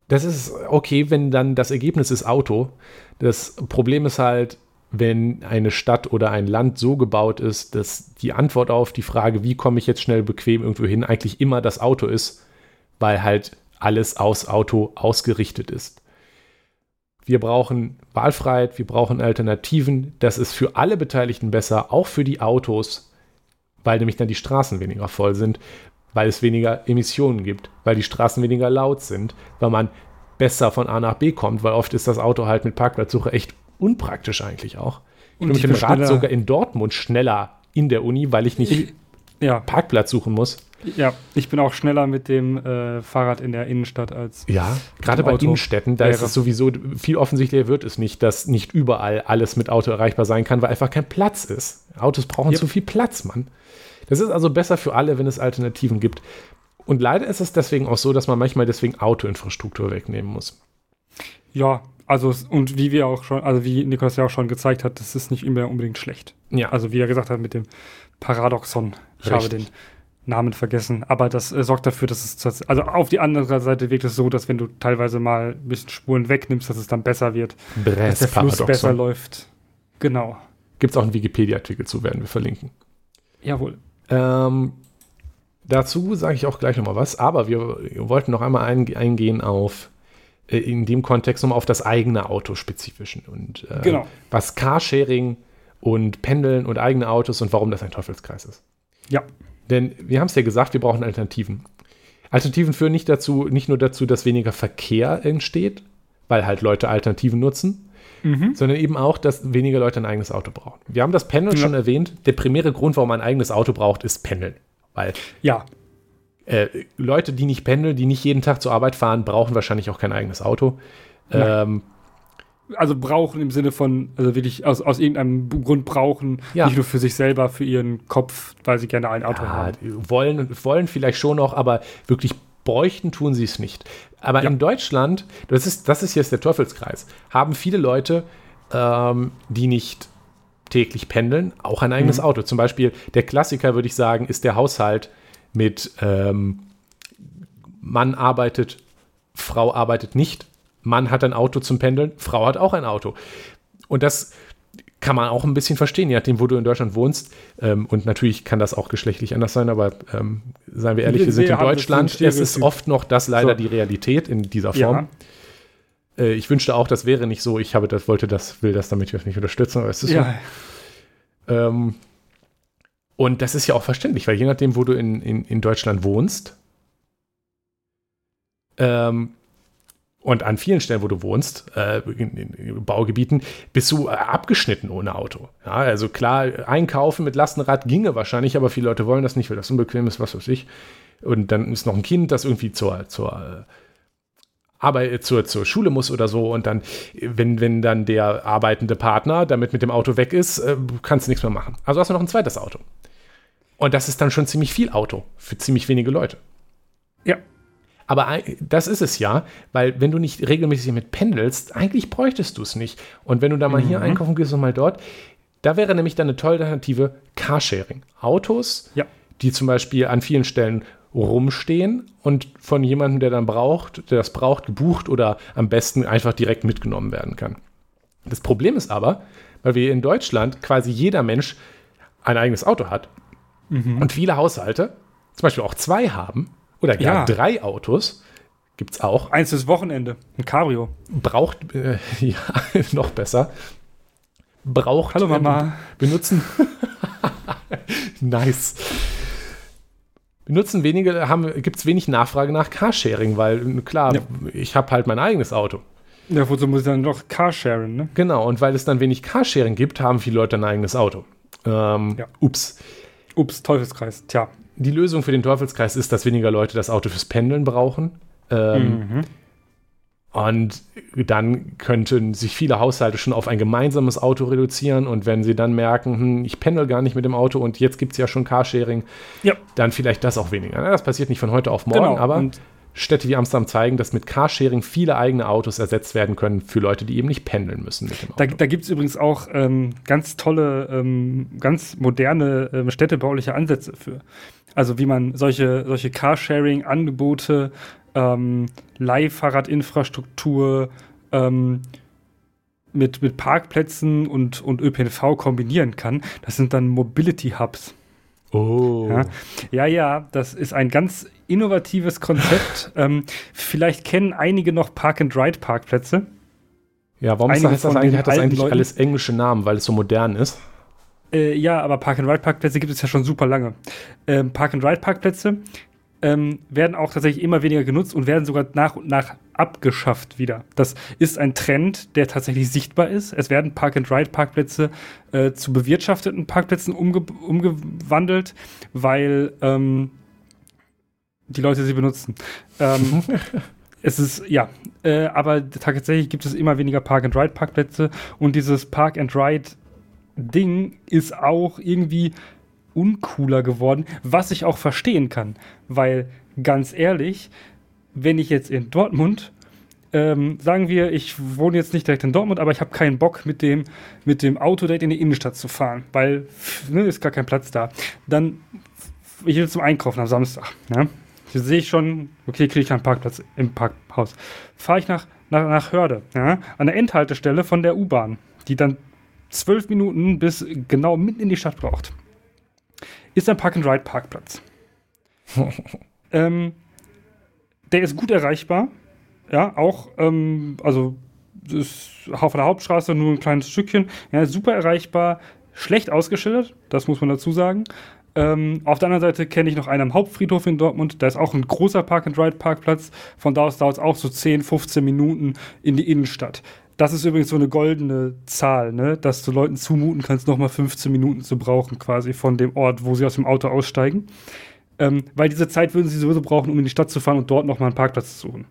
Speaker 1: das ist okay, wenn dann das Ergebnis ist Auto. Das Problem ist halt, wenn eine Stadt oder ein Land so gebaut ist, dass die Antwort auf die Frage, wie komme ich jetzt schnell bequem irgendwo hin, eigentlich immer das Auto ist, weil halt alles aus Auto ausgerichtet ist. Wir brauchen Wahlfreiheit, wir brauchen Alternativen. Das ist für alle Beteiligten besser, auch für die Autos, weil nämlich dann die Straßen weniger voll sind, weil es weniger Emissionen gibt, weil die Straßen weniger laut sind, weil man besser von A nach B kommt, weil oft ist das Auto halt mit Parkplatzsuche echt unpraktisch eigentlich auch. Ich bin mit dem Rad sogar in Dortmund schneller in der Uni, weil ich nicht ich, ja. Parkplatz suchen muss.
Speaker 2: Ja, ich bin auch schneller mit dem äh, Fahrrad in der Innenstadt als.
Speaker 1: Ja, gerade bei Auto Innenstädten, da wäre. ist es sowieso viel offensichtlicher wird es nicht, dass nicht überall alles mit Auto erreichbar sein kann, weil einfach kein Platz ist. Autos brauchen yep. zu viel Platz, Mann. Das ist also besser für alle, wenn es Alternativen gibt. Und leider ist es deswegen auch so, dass man manchmal deswegen Autoinfrastruktur wegnehmen muss.
Speaker 2: Ja, also und wie wir auch schon, also wie Niklas ja auch schon gezeigt hat, das ist nicht immer unbedingt schlecht.
Speaker 1: Ja.
Speaker 2: Also wie er gesagt hat mit dem Paradoxon. Ich Richtig. habe den Namen vergessen, aber das äh, sorgt dafür, dass es also auf die andere Seite wirkt es so, dass wenn du teilweise mal ein bisschen Spuren wegnimmst, dass es dann besser wird,
Speaker 1: Bress
Speaker 2: dass der Fluss besser läuft. Genau.
Speaker 1: Gibt es auch einen Wikipedia-Artikel zu, werden wir verlinken.
Speaker 2: Jawohl.
Speaker 1: Ähm, dazu sage ich auch gleich nochmal was, aber wir, wollten noch einmal ein, eingehen auf äh, in dem Kontext nochmal auf das eigene Auto spezifischen und
Speaker 2: äh, genau.
Speaker 1: was Carsharing und Pendeln und eigene Autos und warum das ein Teufelskreis ist.
Speaker 2: Ja.
Speaker 1: Denn wir haben es ja gesagt, wir brauchen Alternativen. Alternativen führen nicht dazu, nicht nur dazu, dass weniger Verkehr entsteht, weil halt Leute Alternativen nutzen, mhm. sondern eben auch, dass weniger Leute ein eigenes Auto brauchen. Wir haben das Pendeln ja. schon erwähnt. Der primäre Grund, warum man ein eigenes Auto braucht, ist Pendeln. Weil
Speaker 2: ja.
Speaker 1: Äh, Leute, die nicht pendeln, die nicht jeden Tag zur Arbeit fahren, brauchen wahrscheinlich auch kein eigenes Auto. Ähm,
Speaker 2: also brauchen im Sinne von, also wirklich aus, aus irgendeinem Grund brauchen, ja. nicht nur für sich selber, für ihren Kopf, weil sie gerne ein Auto ja, haben.
Speaker 1: Wollen, wollen vielleicht schon noch, aber wirklich bräuchten tun sie es nicht. Aber ja. in Deutschland, das ist, das ist jetzt der Teufelskreis, haben viele Leute, ähm, die nicht täglich pendeln, auch ein eigenes mhm. Auto. Zum Beispiel der Klassiker, würde ich sagen, ist der Haushalt mit ähm, Mann arbeitet, Frau arbeitet nicht Mann hat ein Auto zum Pendeln, Frau hat auch ein Auto. Und das kann man auch ein bisschen verstehen, je nachdem, wo du in Deutschland wohnst. Ähm, und natürlich kann das auch geschlechtlich anders sein, aber ähm, seien wir ehrlich, wir, wir sind in Deutschland. Es ist oft noch das leider so. die Realität in dieser Form. Ja. Äh, ich wünschte auch, das wäre nicht so. Ich habe das, wollte das, will das damit nicht unterstützen, aber es ist ja. so. Ähm, und das ist ja auch verständlich, weil je nachdem, wo du in, in, in Deutschland wohnst, ähm, und an vielen Stellen, wo du wohnst, äh, in, in, Baugebieten, bist du äh, abgeschnitten ohne Auto. Ja, also klar, einkaufen mit Lastenrad ginge wahrscheinlich, aber viele Leute wollen das nicht, weil das unbequem ist, was weiß ich. Und dann ist noch ein Kind, das irgendwie zur, zur äh, Arbeit, zur, zur Schule muss oder so. Und dann, wenn, wenn dann der arbeitende Partner damit mit dem Auto weg ist, äh, kannst du nichts mehr machen. Also hast du noch ein zweites Auto. Und das ist dann schon ziemlich viel Auto für ziemlich wenige Leute.
Speaker 2: Ja,
Speaker 1: aber das ist es ja, weil wenn du nicht regelmäßig mit pendelst, eigentlich bräuchtest du es nicht. Und wenn du da mal mhm. hier einkaufen gehst und mal dort, da wäre nämlich dann eine tolle Alternative Carsharing. Autos,
Speaker 2: ja.
Speaker 1: die zum Beispiel an vielen Stellen rumstehen und von jemandem, der dann braucht, der das braucht, gebucht oder am besten einfach direkt mitgenommen werden kann. Das Problem ist aber, weil wir in Deutschland quasi jeder Mensch ein eigenes Auto hat mhm. und viele Haushalte zum Beispiel auch zwei haben, oder gar ja. drei Autos, Gibt's auch.
Speaker 2: Eins fürs Wochenende, ein Cabrio.
Speaker 1: Braucht, äh, ja, noch besser. Braucht.
Speaker 2: Hallo Mama.
Speaker 1: Benutzen. nice. Benutzen wenige, gibt es wenig Nachfrage nach Carsharing, weil klar, ja. ich habe halt mein eigenes Auto.
Speaker 2: Ja, wozu muss ich dann noch Carsharing, ne?
Speaker 1: Genau, und weil es dann wenig Carsharing gibt, haben viele Leute ein eigenes Auto. Ähm, ja. Ups.
Speaker 2: Ups, Teufelskreis, tja.
Speaker 1: Die Lösung für den Teufelskreis ist, dass weniger Leute das Auto fürs Pendeln brauchen. Ähm, mhm. Und dann könnten sich viele Haushalte schon auf ein gemeinsames Auto reduzieren. Und wenn sie dann merken, hm, ich pendel gar nicht mit dem Auto und jetzt gibt es ja schon Carsharing, ja. dann vielleicht das auch weniger. Das passiert nicht von heute auf morgen, genau. aber und Städte wie Amsterdam zeigen, dass mit Carsharing viele eigene Autos ersetzt werden können für Leute, die eben nicht pendeln müssen mit dem
Speaker 2: Auto. Da, da gibt es übrigens auch ähm, ganz tolle, ähm, ganz moderne ähm, städtebauliche Ansätze für. Also wie man solche, solche Carsharing-Angebote ähm, Leihfahrradinfrastruktur ähm, mit, mit Parkplätzen und, und ÖPNV kombinieren kann. Das sind dann Mobility Hubs.
Speaker 1: Oh.
Speaker 2: Ja, ja, ja das ist ein ganz innovatives Konzept. ähm, vielleicht kennen einige noch Park-and-Ride-Parkplätze.
Speaker 1: Ja, warum ist das, das eigentlich, hat das eigentlich Leuten? alles englische Namen, weil es so modern ist?
Speaker 2: Äh, ja, aber Park-and-Ride-Parkplätze gibt es ja schon super lange. Ähm, Park-and-Ride-Parkplätze ähm, werden auch tatsächlich immer weniger genutzt und werden sogar nach und nach abgeschafft wieder. Das ist ein Trend, der tatsächlich sichtbar ist. Es werden Park-and-Ride-Parkplätze äh, zu bewirtschafteten Parkplätzen umge umgewandelt, weil ähm, die Leute sie benutzen. Ähm, es ist, ja, äh, aber tatsächlich gibt es immer weniger Park-and-Ride-Parkplätze und dieses Park-and-Ride-Ding ist auch irgendwie uncooler geworden, was ich auch verstehen kann. Weil, ganz ehrlich, wenn ich jetzt in Dortmund, ähm, sagen wir, ich wohne jetzt nicht direkt in Dortmund, aber ich habe keinen Bock, mit dem, mit dem Auto direkt in die Innenstadt zu fahren, weil ne, ist gar kein Platz da. Dann, ich will zum Einkaufen am Samstag. Ne? Hier sehe ich schon, okay, kriege ich einen Parkplatz im Parkhaus. Fahre ich nach, nach, nach Hörde, ja? an der Endhaltestelle von der U-Bahn, die dann zwölf Minuten bis genau mitten in die Stadt braucht ist ein Park-and-Ride-Parkplatz. ähm, der ist gut erreichbar. Ja, auch, ähm, also ist von der Hauptstraße nur ein kleines Stückchen. Ja, super erreichbar, schlecht ausgeschildert, das muss man dazu sagen. Ähm, auf der anderen Seite kenne ich noch einen am Hauptfriedhof in Dortmund. Da ist auch ein großer Park-and-Ride-Parkplatz. Von da aus dauert es auch so 10, 15 Minuten in die Innenstadt. Das ist übrigens so eine goldene Zahl, ne? dass du Leuten zumuten kannst, nochmal 15 Minuten zu brauchen, quasi von dem Ort, wo sie aus dem Auto aussteigen. Ähm, weil diese Zeit würden sie sowieso brauchen, um in die Stadt zu fahren und dort nochmal einen Parkplatz zu suchen.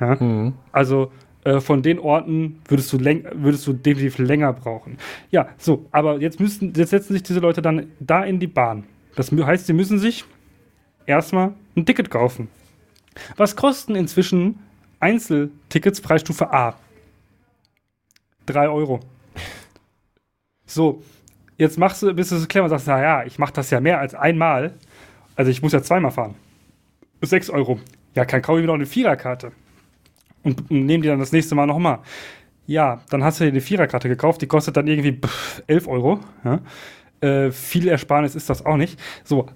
Speaker 2: Ja? Mhm. Also äh, von den Orten würdest du, würdest du definitiv länger brauchen. Ja, so, aber jetzt, müssten, jetzt setzen sich diese Leute dann da in die Bahn. Das heißt, sie müssen sich erstmal ein Ticket kaufen. Was kosten inzwischen Einzeltickets Preisstufe A? 3 Euro. So, jetzt machst du, bist du so clever und sagst, naja, ich mache das ja mehr als einmal. Also ich muss ja zweimal fahren. 6 Euro. Ja, kann kaufe ich mir noch eine Viererkarte. Und, und nehme die dann das nächste Mal nochmal. Ja, dann hast du dir eine Viererkarte gekauft, die kostet dann irgendwie pff, 11 Euro. Ja. Äh, viel Ersparnis ist das auch nicht. So.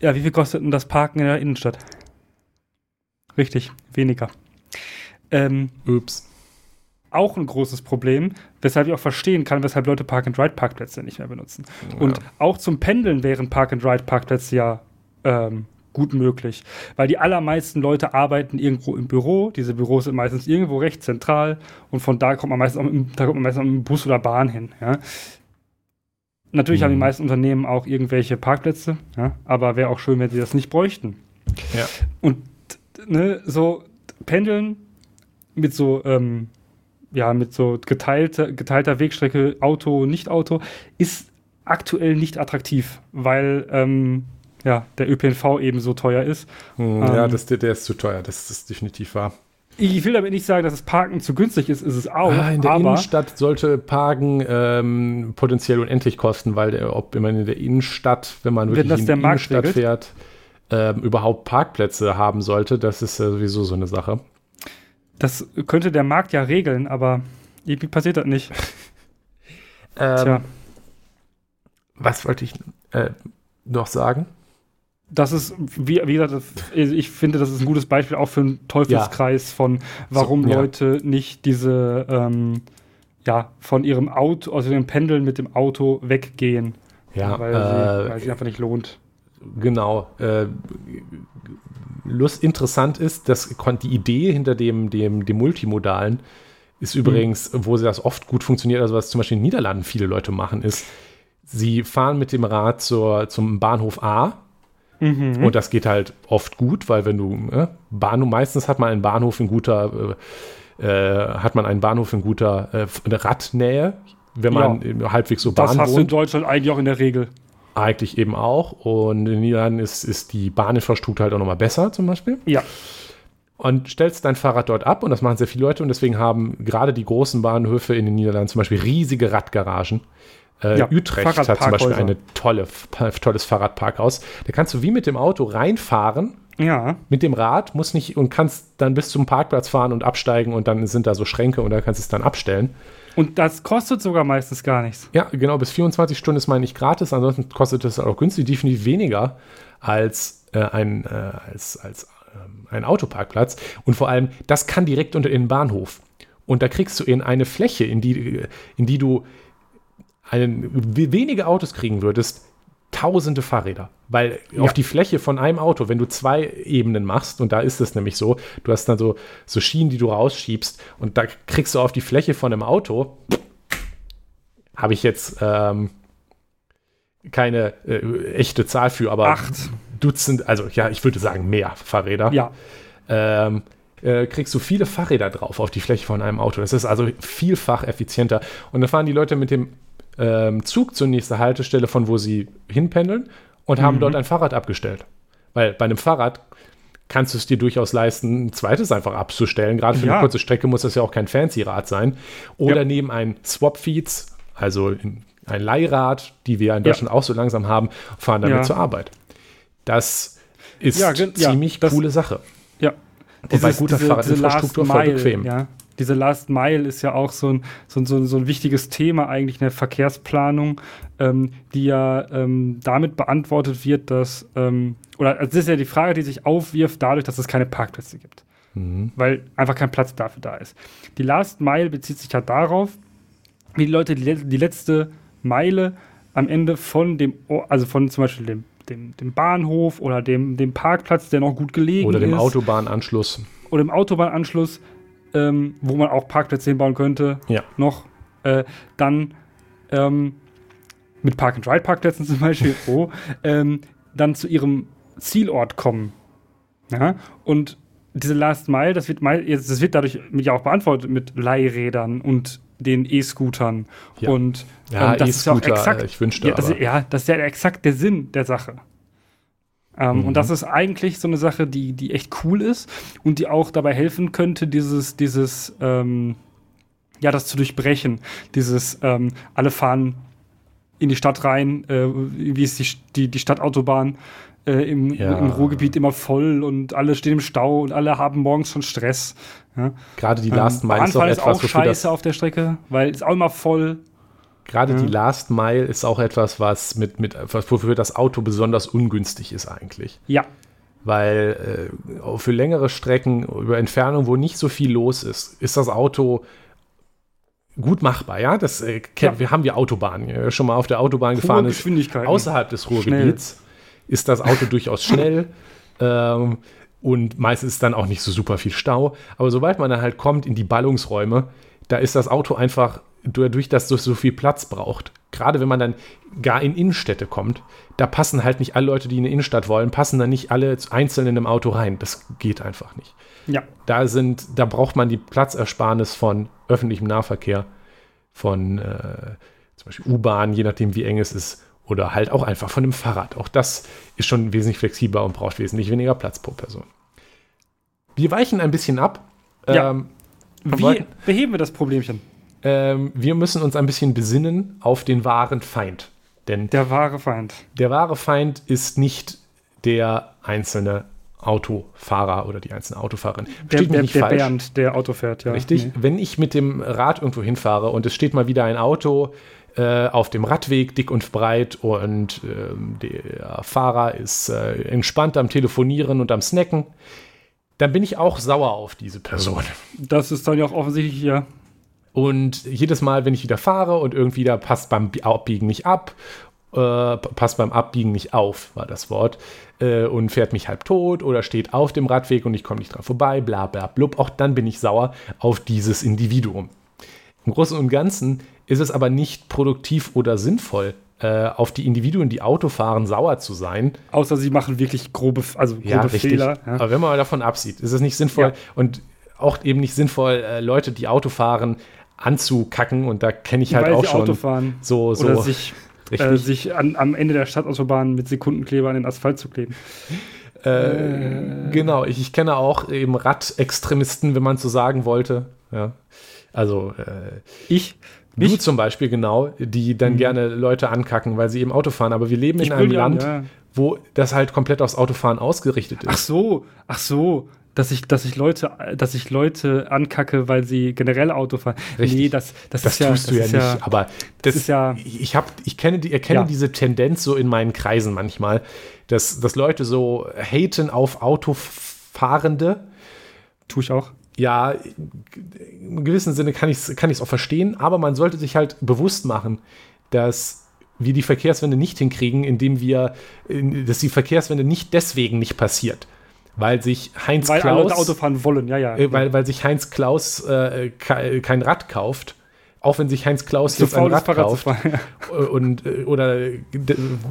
Speaker 2: Ja, wie viel kostet denn das Parken in der Innenstadt? Richtig, weniger. Ähm, Ups auch ein großes Problem, weshalb ich auch verstehen kann, weshalb Leute Park-and-Ride-Parkplätze nicht mehr benutzen. Ja. Und auch zum Pendeln wären Park-and-Ride-Parkplätze ja ähm, gut möglich, weil die allermeisten Leute arbeiten irgendwo im Büro. Diese Büros sind meistens irgendwo recht zentral und von da kommt man meistens auch mit, da kommt man meistens mit Bus oder Bahn hin. Ja. Natürlich mhm. haben die mhm. meisten Unternehmen auch irgendwelche Parkplätze, ja, aber wäre auch schön, wenn sie das nicht bräuchten.
Speaker 1: Ja.
Speaker 2: Und ne, so pendeln mit so ähm, ja, mit so geteilter, geteilter Wegstrecke, Auto, Nicht-Auto, ist aktuell nicht attraktiv, weil ähm, ja, der ÖPNV eben so teuer ist.
Speaker 1: Hm, ähm, ja, das, der, der ist zu teuer, das ist definitiv wahr.
Speaker 2: Ich will damit nicht sagen, dass das Parken zu günstig ist, ist es auch.
Speaker 1: Ah, in der Innenstadt sollte Parken ähm, potenziell unendlich kosten, weil der, ob man in der Innenstadt, wenn man wirklich in
Speaker 2: die Innenstadt regelt?
Speaker 1: fährt, ähm, überhaupt Parkplätze haben sollte, das ist äh, sowieso so eine Sache.
Speaker 2: Das könnte der Markt ja regeln, aber irgendwie passiert das nicht.
Speaker 1: ähm, Tja. Was wollte ich äh, noch sagen?
Speaker 2: das ist, wie, wie gesagt, ich finde, das ist ein gutes Beispiel auch für einen Teufelskreis ja. von, warum so, ja. Leute nicht diese, ähm, ja, von ihrem Auto, also dem Pendeln mit dem Auto weggehen.
Speaker 1: Ja,
Speaker 2: weil, äh, sie, weil sich einfach nicht lohnt.
Speaker 1: Genau. Äh, Lust, interessant ist, dass die Idee hinter dem, dem, dem Multimodalen ist übrigens, mhm. wo das oft gut funktioniert, also was zum Beispiel in den Niederlanden viele Leute machen, ist, sie fahren mit dem Rad zur, zum Bahnhof A mhm. und das geht halt oft gut, weil wenn du, äh, Bahnhof, meistens hat man einen Bahnhof in guter, äh, äh hat man einen Bahnhof in guter äh, Radnähe, wenn man ja. halbwegs so
Speaker 2: Bahn Das hast wohnt. du in Deutschland eigentlich auch in der Regel.
Speaker 1: Eigentlich eben auch. Und in den Niederlanden ist, ist die Bahninfrastruktur halt auch nochmal besser, zum Beispiel.
Speaker 2: Ja.
Speaker 1: Und stellst dein Fahrrad dort ab und das machen sehr viele Leute und deswegen haben gerade die großen Bahnhöfe in den Niederlanden zum Beispiel riesige Radgaragen. Äh, ja, Utrecht hat zum Beispiel ein tolle, tolles Fahrradparkhaus. Da kannst du wie mit dem Auto reinfahren.
Speaker 2: Ja.
Speaker 1: Mit dem Rad, muss nicht und kannst dann bis zum Parkplatz fahren und absteigen und dann sind da so Schränke und da kannst du es dann abstellen.
Speaker 2: Und das kostet sogar meistens gar nichts.
Speaker 1: Ja, genau, bis 24 Stunden ist meine ich gratis, ansonsten kostet es auch günstig, definitiv weniger als äh, ein, äh, als, als ähm, ein Autoparkplatz. Und vor allem, das kann direkt unter den Bahnhof. Und da kriegst du in eine Fläche, in die, in die du einen, wenige Autos kriegen würdest, tausende Fahrräder. Weil ja. auf die Fläche von einem Auto, wenn du zwei Ebenen machst, und da ist es nämlich so, du hast dann so, so Schienen, die du rausschiebst, und da kriegst du auf die Fläche von einem Auto, habe ich jetzt ähm, keine äh, echte Zahl für, aber
Speaker 2: acht
Speaker 1: Dutzend, also ja, ich würde sagen mehr Fahrräder.
Speaker 2: Ja.
Speaker 1: Ähm, äh, kriegst du viele Fahrräder drauf auf die Fläche von einem Auto. Das ist also vielfach effizienter. Und dann fahren die Leute mit dem ähm, Zug zur nächsten Haltestelle, von wo sie hinpendeln und mhm. haben dort ein Fahrrad abgestellt. Weil bei einem Fahrrad kannst du es dir durchaus leisten, ein zweites einfach abzustellen. Gerade für ja. eine kurze Strecke muss das ja auch kein Fancy-Rad sein. Oder ja. neben ein Swap-Feeds, also ein Leihrad, die wir in Deutschland ja. auch so langsam haben, fahren damit zur Arbeit. Das ist ja, ziemlich das, coole Sache.
Speaker 2: Ja.
Speaker 1: Und bei guter Fahrradinfrastruktur voll bequem.
Speaker 2: Ja diese Last Mile ist ja auch so ein, so so so ein wichtiges Thema eigentlich in der Verkehrsplanung, ähm, die ja ähm, damit beantwortet wird, dass, ähm, oder also das ist ja die Frage, die sich aufwirft dadurch, dass es keine Parkplätze gibt. Mhm. Weil einfach kein Platz dafür da ist. Die Last Mile bezieht sich ja darauf, wie die Leute die, die letzte Meile am Ende von dem, also von zum Beispiel dem, dem, dem Bahnhof oder dem, dem Parkplatz, der noch gut gelegen ist.
Speaker 1: Oder dem ist, Autobahnanschluss.
Speaker 2: Oder dem Autobahnanschluss ähm, wo man auch Parkplätze hinbauen könnte,
Speaker 1: ja.
Speaker 2: noch, äh, dann ähm, mit Park-and-Ride-Parkplätzen zum Beispiel, oh, ähm, dann zu ihrem Zielort kommen. Ja? Und diese Last Mile, das wird, das wird dadurch ja auch beantwortet mit Leihrädern und den E-Scootern.
Speaker 1: Ja.
Speaker 2: Und
Speaker 1: ja, ähm, das ist ja auch exakt. Ich wünschte,
Speaker 2: ja, das, ja, das ist ja exakt der Sinn der Sache. Ähm, mhm. Und das ist eigentlich so eine Sache, die, die echt cool ist und die auch dabei helfen könnte, dieses, dieses, ähm, ja, das zu durchbrechen. Dieses, ähm, alle fahren in die Stadt rein, äh, wie ist die, die, die Stadtautobahn äh, im, ja. im Ruhrgebiet immer voll und alle stehen im Stau und alle haben morgens schon Stress. Ja?
Speaker 1: Gerade die Last Mile
Speaker 2: ist auch etwas, ist auch scheiße auf der Strecke, weil es auch immer voll
Speaker 1: Gerade ja. die Last Mile ist auch etwas, was mit, mit wofür das Auto besonders ungünstig ist eigentlich.
Speaker 2: Ja.
Speaker 1: Weil äh, für längere Strecken über Entfernungen, wo nicht so viel los ist, ist das Auto gut machbar, ja. Das äh, ja. wir haben wir Autobahnen, ja, schon mal auf der Autobahn Hohe gefahren ist. Außerhalb des Ruhrgebiets ist das Auto durchaus schnell. Ähm, und meistens ist dann auch nicht so super viel Stau. Aber sobald man dann halt kommt in die Ballungsräume, da ist das Auto einfach dadurch, dass es so viel Platz braucht. Gerade wenn man dann gar in Innenstädte kommt, da passen halt nicht alle Leute, die in eine Innenstadt wollen, passen dann nicht alle einzeln in einem Auto rein. Das geht einfach nicht.
Speaker 2: Ja.
Speaker 1: Da sind, da braucht man die Platzersparnis von öffentlichem Nahverkehr, von äh, zum Beispiel U-Bahn, je nachdem wie eng es ist, oder halt auch einfach von dem Fahrrad. Auch das ist schon wesentlich flexibler und braucht wesentlich weniger Platz pro Person. Wir weichen ein bisschen ab.
Speaker 2: Ja. Ähm, wie beheben wir das Problemchen?
Speaker 1: Ähm, wir müssen uns ein bisschen besinnen auf den wahren Feind. Denn
Speaker 2: der wahre Feind.
Speaker 1: Der wahre Feind ist nicht der einzelne Autofahrer oder die einzelne Autofahrerin.
Speaker 2: Der, der, der Bernd, der Auto fährt, ja.
Speaker 1: Richtig. Nee. Wenn ich mit dem Rad irgendwo hinfahre und es steht mal wieder ein Auto äh, auf dem Radweg dick und breit und ähm, der Fahrer ist äh, entspannt am Telefonieren und am Snacken, dann bin ich auch sauer auf diese Person.
Speaker 2: Das ist dann ja auch offensichtlich, ja.
Speaker 1: Und jedes Mal, wenn ich wieder fahre und irgendwie da passt beim Abbiegen nicht ab, äh, passt beim Abbiegen nicht auf, war das Wort, äh, und fährt mich halb tot oder steht auf dem Radweg und ich komme nicht dran vorbei, bla bla blub, auch dann bin ich sauer auf dieses Individuum. Im Großen und Ganzen ist es aber nicht produktiv oder sinnvoll, äh, auf die Individuen, die Auto fahren, sauer zu sein.
Speaker 2: Außer sie machen wirklich grobe, also grobe
Speaker 1: ja, richtig.
Speaker 2: Fehler. Ja.
Speaker 1: Aber wenn man mal davon absieht, ist es nicht sinnvoll
Speaker 2: Ja.
Speaker 1: und auch eben nicht sinnvoll, äh, Leute, die Auto fahren, anzukacken. Und da kenne ich halt
Speaker 2: Weil
Speaker 1: auch schon
Speaker 2: Auto fahren.
Speaker 1: so, so
Speaker 2: Oder sich, äh, sich an, am Ende der Stadtautobahn mit Sekundenkleber an den Asphalt zu kleben.
Speaker 1: Äh, genau, ich, ich kenne auch eben Radextremisten, wenn man so sagen wollte. Ja. Also äh,
Speaker 2: Ich?
Speaker 1: du
Speaker 2: Mich?
Speaker 1: zum Beispiel, genau, die dann gerne Leute ankacken, weil sie eben Auto fahren. Aber wir leben in
Speaker 2: Ich
Speaker 1: einem Land,
Speaker 2: ja.
Speaker 1: wo das halt komplett aufs Autofahren ausgerichtet
Speaker 2: Ach
Speaker 1: ist.
Speaker 2: so, ach so. Dass ich, dass ich Leute, dass ich Leute ankacke, weil sie generell Auto fahren.
Speaker 1: Richtig.
Speaker 2: Nee, das, das,
Speaker 1: Das
Speaker 2: ist ja,
Speaker 1: tust du ja
Speaker 2: ist
Speaker 1: nicht. aber das,
Speaker 2: ist ja-
Speaker 1: ich, hab, ich kenne, die, erkenne
Speaker 2: Ja.
Speaker 1: diese Tendenz so in meinen Kreisen manchmal, dass, dass Leute so haten auf Autofahrende.
Speaker 2: tue ich auch.
Speaker 1: ja, im gewissen Sinne kann ich es kann ich's auch verstehen, aber man sollte sich halt bewusst machen, dass wir die Verkehrswende nicht hinkriegen, indem wir, dass die Verkehrswende nicht deswegen nicht passiert, weil sich Heinz
Speaker 2: Weil
Speaker 1: Klaus,
Speaker 2: Auto fahren wollen, ja, ja.
Speaker 1: äh, weil, weil sich Heinz Klaus äh, ke- kein Rad kauft, auch wenn sich Heinz Klaus jetzt ein Rad
Speaker 2: Fahrrad
Speaker 1: kauft,
Speaker 2: fahren.
Speaker 1: äh, und äh, oder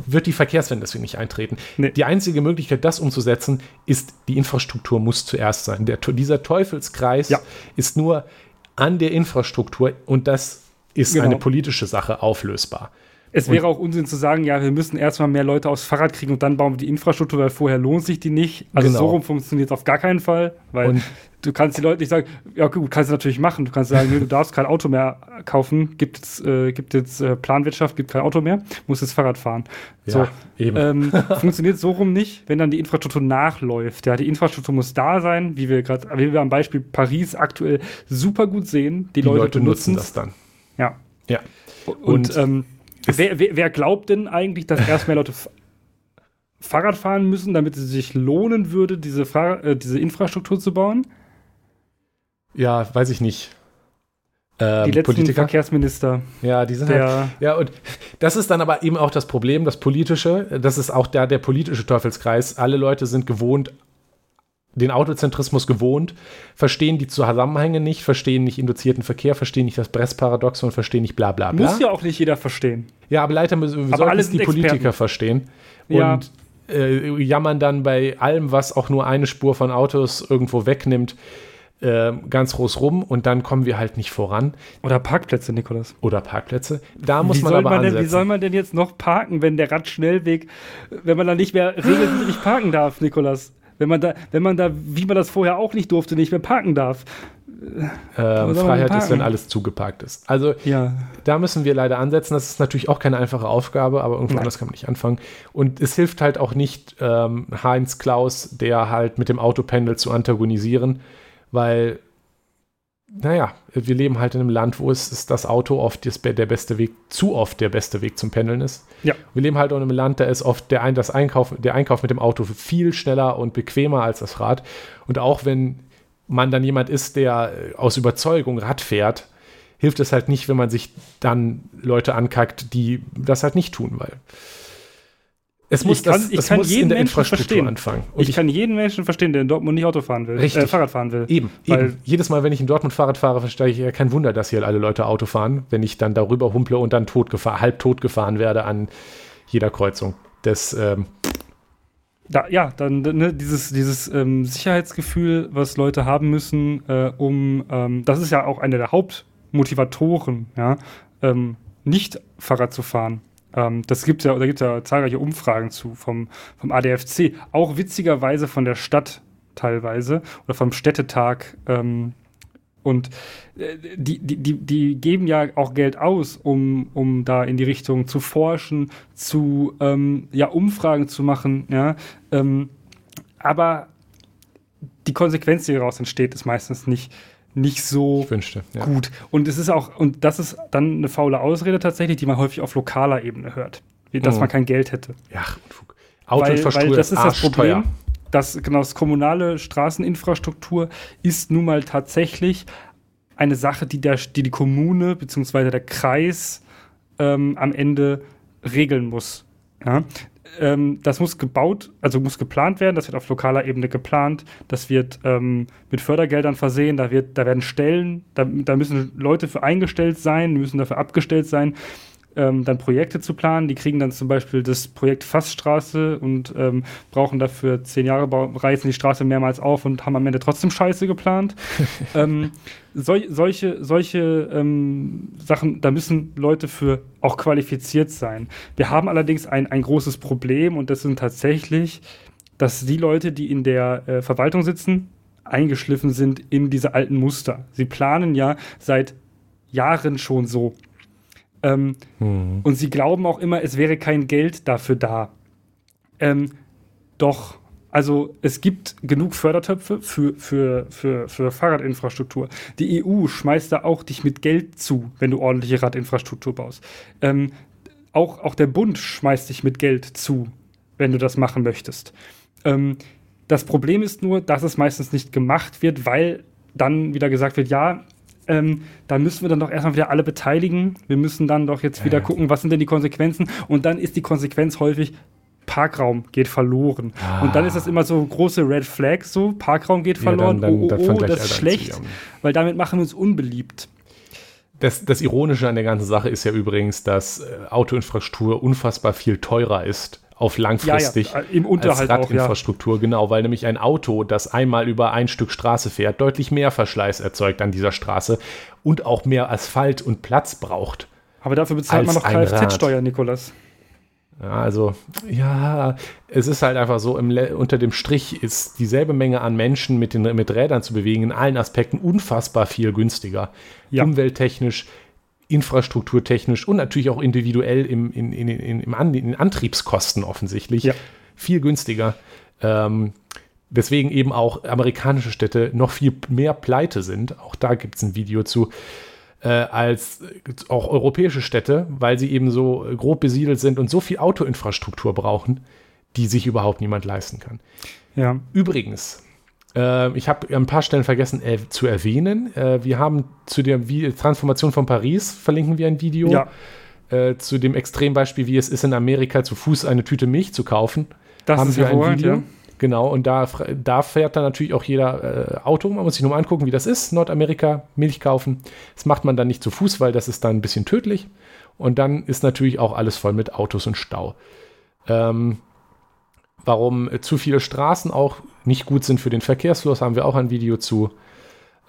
Speaker 1: wird die Verkehrswende deswegen nicht eintreten.
Speaker 2: Nee.
Speaker 1: Die einzige Möglichkeit, das umzusetzen, ist, die Infrastruktur muss zuerst sein. Der, dieser Teufelskreis
Speaker 2: Ja.
Speaker 1: ist nur an der Infrastruktur und das ist
Speaker 2: Genau.
Speaker 1: eine politische Sache auflösbar.
Speaker 2: Es wäre auch Unsinn zu sagen, ja, wir müssen erstmal mehr Leute aufs Fahrrad kriegen und dann bauen wir die Infrastruktur, weil vorher lohnt sich die nicht. Also
Speaker 1: Genau.
Speaker 2: so rum funktioniert es auf gar keinen Fall, weil
Speaker 1: Und-
Speaker 2: du kannst die Leute nicht sagen, ja gut, kannst du natürlich machen. Du kannst sagen, nö, du darfst kein Auto mehr kaufen, gibt jetzt, äh, gibt jetzt äh, Planwirtschaft, gibt kein Auto mehr, musst jetzt Fahrrad fahren. so,
Speaker 1: eben.
Speaker 2: ähm, funktioniert so rum nicht, wenn dann die Infrastruktur nachläuft. Ja, die Infrastruktur muss da sein, wie wir gerade, wie wir am Beispiel Paris aktuell super gut sehen. Die,
Speaker 1: die
Speaker 2: Leute,
Speaker 1: Leute nutzen das dann.
Speaker 2: Ja.
Speaker 1: Ja.
Speaker 2: Und,
Speaker 1: Und
Speaker 2: ähm, wer, wer, wer glaubt denn eigentlich, dass erst mehr Leute Fahrrad fahren müssen, damit es sich lohnen würde, diese, Fahr äh, diese Infrastruktur zu bauen?
Speaker 1: Ja, weiß ich nicht. Ähm,
Speaker 2: Die letzten
Speaker 1: Politiker?
Speaker 2: Verkehrsminister.
Speaker 1: Ja, die sind halt Ja, und das ist dann aber eben auch das Problem, das Politische, das ist auch da der politische Teufelskreis. Alle Leute sind gewohnt, den Autozentrismus gewohnt, verstehen die Zusammenhänge nicht, verstehen nicht induzierten Verkehr, verstehen nicht das Brest-Paradoxon, verstehen nicht bla bla bla.
Speaker 2: muss ja auch nicht jeder verstehen.
Speaker 1: Ja, aber leider müssen wir
Speaker 2: Aber
Speaker 1: sollten
Speaker 2: alle
Speaker 1: es die
Speaker 2: sind
Speaker 1: Politiker
Speaker 2: Experten.
Speaker 1: verstehen.
Speaker 2: Ja.
Speaker 1: Und äh, jammern dann bei allem, was auch nur eine Spur von Autos irgendwo wegnimmt, äh, ganz groß rum und dann kommen wir halt nicht voran.
Speaker 2: Oder Parkplätze, Nikolas.
Speaker 1: Oder Parkplätze. Da muss
Speaker 2: wie,
Speaker 1: man aber
Speaker 2: man denn,
Speaker 1: ansetzen.
Speaker 2: wie soll man denn jetzt noch parken, wenn der Radschnellweg, wenn man da nicht mehr regelmäßig parken darf, Nikolas? Wenn man da, wenn man da, wie man das vorher auch nicht durfte, nicht mehr parken darf.
Speaker 1: ähm, Freiheit ist, wenn alles zugeparkt ist. Also
Speaker 2: Ja.
Speaker 1: da müssen wir leider ansetzen. Das ist natürlich auch keine einfache Aufgabe, aber irgendwo
Speaker 2: Nein.
Speaker 1: anders kann man nicht anfangen. Und es hilft halt auch nicht, ähm, Heinz Klaus, der halt mit dem Auto pendelt, zu antagonisieren, weil, naja, wir leben halt in einem Land, wo es ist das Auto oft der beste Weg, zu oft der beste Weg zum Pendeln ist.
Speaker 2: Ja.
Speaker 1: Wir leben halt auch in einem Land, da ist oft der, ein, das Einkauf, der Einkauf mit dem Auto viel schneller und bequemer als das Rad. Und auch wenn man dann jemand ist, der äh, aus Überzeugung Rad fährt, hilft es halt nicht, wenn man sich dann Leute ankackt, die das halt nicht tun, weil es muss,
Speaker 2: Ich kann-
Speaker 1: das,
Speaker 2: ich kann
Speaker 1: muss
Speaker 2: jeden
Speaker 1: in der
Speaker 2: Menschen
Speaker 1: Infrastruktur
Speaker 2: verstehen.
Speaker 1: anfangen. Und
Speaker 2: ich, kann jeden Menschen verstehen, der in Dortmund nicht Auto fahren will. Äh, Fahrrad fahren will.
Speaker 1: Eben,
Speaker 2: Weil-
Speaker 1: eben. Jedes Mal, wenn ich in Dortmund Fahrrad fahre, verstehe ich ja kein Wunder, dass hier alle Leute Auto fahren, wenn ich dann darüber humple und dann tot gefahr, halb tot gefahren werde an jeder Kreuzung. Das, ähm,
Speaker 2: Da, ja, dann ne, dieses, dieses ähm, Sicherheitsgefühl, was Leute haben müssen, äh, um, ähm, das ist ja auch einer der Hauptmotivatoren, ja, ähm, nicht Fahrrad zu fahren. Ähm, das gibt ja, da gibt ja zahlreiche Umfragen zu vom, vom ADFC, auch witzigerweise von der Stadt teilweise oder vom Städtetag. Ähm, und äh, die, die, die, die geben ja auch Geld aus, um, um da in die Richtung zu forschen, zu ähm, ja, Umfragen zu machen, ja. Ähm, aber die Konsequenz, die daraus entsteht, ist meistens nicht, nicht so
Speaker 1: wünschte,
Speaker 2: ja. gut. Und es ist auch, und das ist dann eine faule Ausrede tatsächlich, die man häufig auf lokaler Ebene hört. Dass mhm. man kein Geld hätte.
Speaker 1: Ja, Autoinfrastruktur weil, weil das ist das Problem.
Speaker 2: Das, genau, das kommunale Straßeninfrastruktur ist nun mal tatsächlich eine Sache, die der, die, die Kommune bzw. der Kreis ähm, am Ende regeln muss. Ja? Ähm, das muss gebaut, also muss geplant werden, das wird auf lokaler Ebene geplant, das wird ähm, mit Fördergeldern versehen, da, wird, da werden Stellen, da, da müssen Leute für eingestellt sein, müssen dafür abgestellt sein ähm, dann Projekte zu planen. Die kriegen dann zum Beispiel das Projekt Fassstraße und ähm, brauchen dafür zehn Jahre, reißen die Straße mehrmals auf und haben am Ende trotzdem Scheiße geplant. ähm, sol solche solche ähm, Sachen, da müssen Leute für auch qualifiziert sein. Wir haben allerdings ein, ein großes Problem und das sind tatsächlich, dass die Leute, die in der äh, Verwaltung sitzen, eingeschliffen sind in diese alten Muster. Sie planen ja seit Jahren schon so. Ähm, mhm. Und sie glauben auch immer, es wäre kein Geld dafür da. Ähm, doch, also es gibt genug Fördertöpfe für, für, für, für Fahrradinfrastruktur. Die EU schmeißt da auch dich mit Geld zu, wenn du ordentliche Radinfrastruktur baust. Ähm, auch, auch der Bund schmeißt dich mit Geld zu, wenn du das machen möchtest. Ähm, das Problem ist nur, dass es meistens nicht gemacht wird, weil dann wieder gesagt wird, ja, ähm, da müssen wir dann doch erstmal wieder alle beteiligen. Wir müssen dann doch jetzt wieder gucken, was sind denn die Konsequenzen. Und dann ist die Konsequenz häufig, Parkraum geht verloren. Ah. Und dann ist das immer so große Red Flag, so Parkraum geht verloren, ja, dann, dann, oh, oh, oh, das ist schlecht, weil damit machen wir uns unbeliebt.
Speaker 1: Das, das, Ironische an der ganzen Sache ist ja übrigens, dass äh, Autoinfrastruktur unfassbar viel teurer ist auf langfristig
Speaker 2: ja, ja, im Unterhalt
Speaker 1: als Radinfrastruktur, auch, ja. genau, weil nämlich ein Auto, das einmal über ein Stück Straße fährt, deutlich mehr Verschleiß erzeugt an dieser Straße und auch mehr Asphalt und Platz braucht.
Speaker 2: Aber dafür bezahlt man noch Kfz-Steuer, Nikolas.
Speaker 1: Also, ja, es ist halt einfach so, unter dem Strich ist dieselbe Menge an Menschen mit, den, mit Rädern zu bewegen, in allen Aspekten unfassbar viel günstiger. Ja. Umwelttechnisch, infrastrukturtechnisch und natürlich auch individuell im, in, in, in, im An in Antriebskosten offensichtlich ja. viel günstiger. Ähm, weswegen eben auch amerikanische Städte noch viel mehr pleite sind. Auch da gibt es ein Video zu. Äh, als auch europäische Städte, weil sie eben so grob besiedelt sind und so viel Autoinfrastruktur brauchen, die sich überhaupt niemand leisten kann.
Speaker 2: Ja.
Speaker 1: Übrigens, äh, ich habe ein paar Stellen vergessen äh, zu erwähnen. Äh, wir haben zu der Vi Transformation von Paris verlinken wir ein Video. Ja. Äh, zu dem Extrembeispiel, wie es ist, in Amerika zu Fuß eine Tüte Milch zu kaufen.
Speaker 2: Das haben wir ein Video. Ja.
Speaker 1: Genau, und da, da fährt dann natürlich auch jeder äh, Auto. Man muss sich nur mal angucken, wie das ist. Nordamerika, Milch kaufen. Das macht man dann nicht zu Fuß, weil das ist dann ein bisschen tödlich. Und dann ist natürlich auch alles voll mit Autos und Stau. Ähm, warum zu viele Straßen auch nicht gut sind für den Verkehrsfluss, haben wir auch ein Video zu.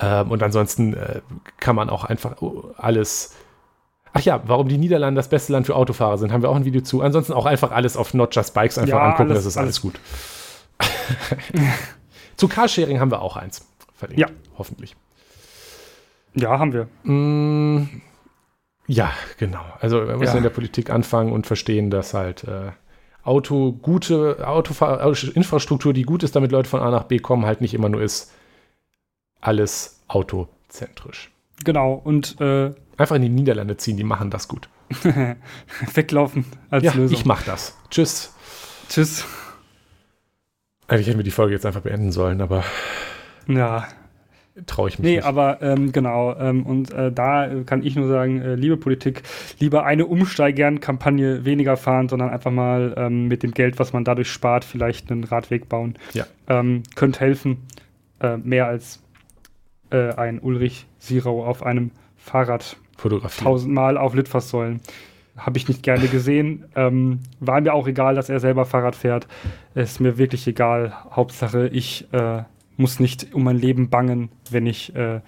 Speaker 1: Ähm, und ansonsten äh, kann man auch einfach alles. Ach ja, warum die Niederlande das beste Land für Autofahrer sind, haben wir auch ein Video zu. Ansonsten auch einfach alles auf Not Just Bikes einfach ja, angucken, alles, das ist alles, alles gut. zu Carsharing haben wir auch eins
Speaker 2: verlinkt. Ja.
Speaker 1: Hoffentlich.
Speaker 2: Ja, haben wir.
Speaker 1: Mm, ja, genau. Also wir müssen ja. in der Politik anfangen und verstehen, dass halt äh, Auto gute Autofahr Infrastruktur, die gut ist, damit Leute von A nach B kommen, halt nicht immer nur ist alles autozentrisch.
Speaker 2: Genau, und äh,
Speaker 1: einfach in die Niederlande ziehen, die machen das gut.
Speaker 2: Weglaufen
Speaker 1: als ja, Lösung. Ich mach das. Tschüss.
Speaker 2: Tschüss.
Speaker 1: Eigentlich hätten wir die Folge jetzt einfach beenden sollen, aber.
Speaker 2: Ja,
Speaker 1: traue ich mich
Speaker 2: nee,
Speaker 1: nicht.
Speaker 2: aber ähm, genau. Ähm, und äh, da kann ich nur sagen, äh, liebe Politik, lieber eine Umsteigern-Kampagne weniger fahren, sondern einfach mal ähm, mit dem Geld, was man dadurch spart, vielleicht einen Radweg bauen.
Speaker 1: Ja.
Speaker 2: Ähm, könnte helfen. Äh, mehr als äh, ein Ulrich Sirau auf einem Fahrrad tausendmal auf Litfaßsäulen. Habe ich nicht gerne gesehen. Ähm, war mir auch egal, dass er selber Fahrrad fährt. Ist mir wirklich egal. Hauptsache, ich äh, muss nicht um mein Leben bangen, wenn ich äh,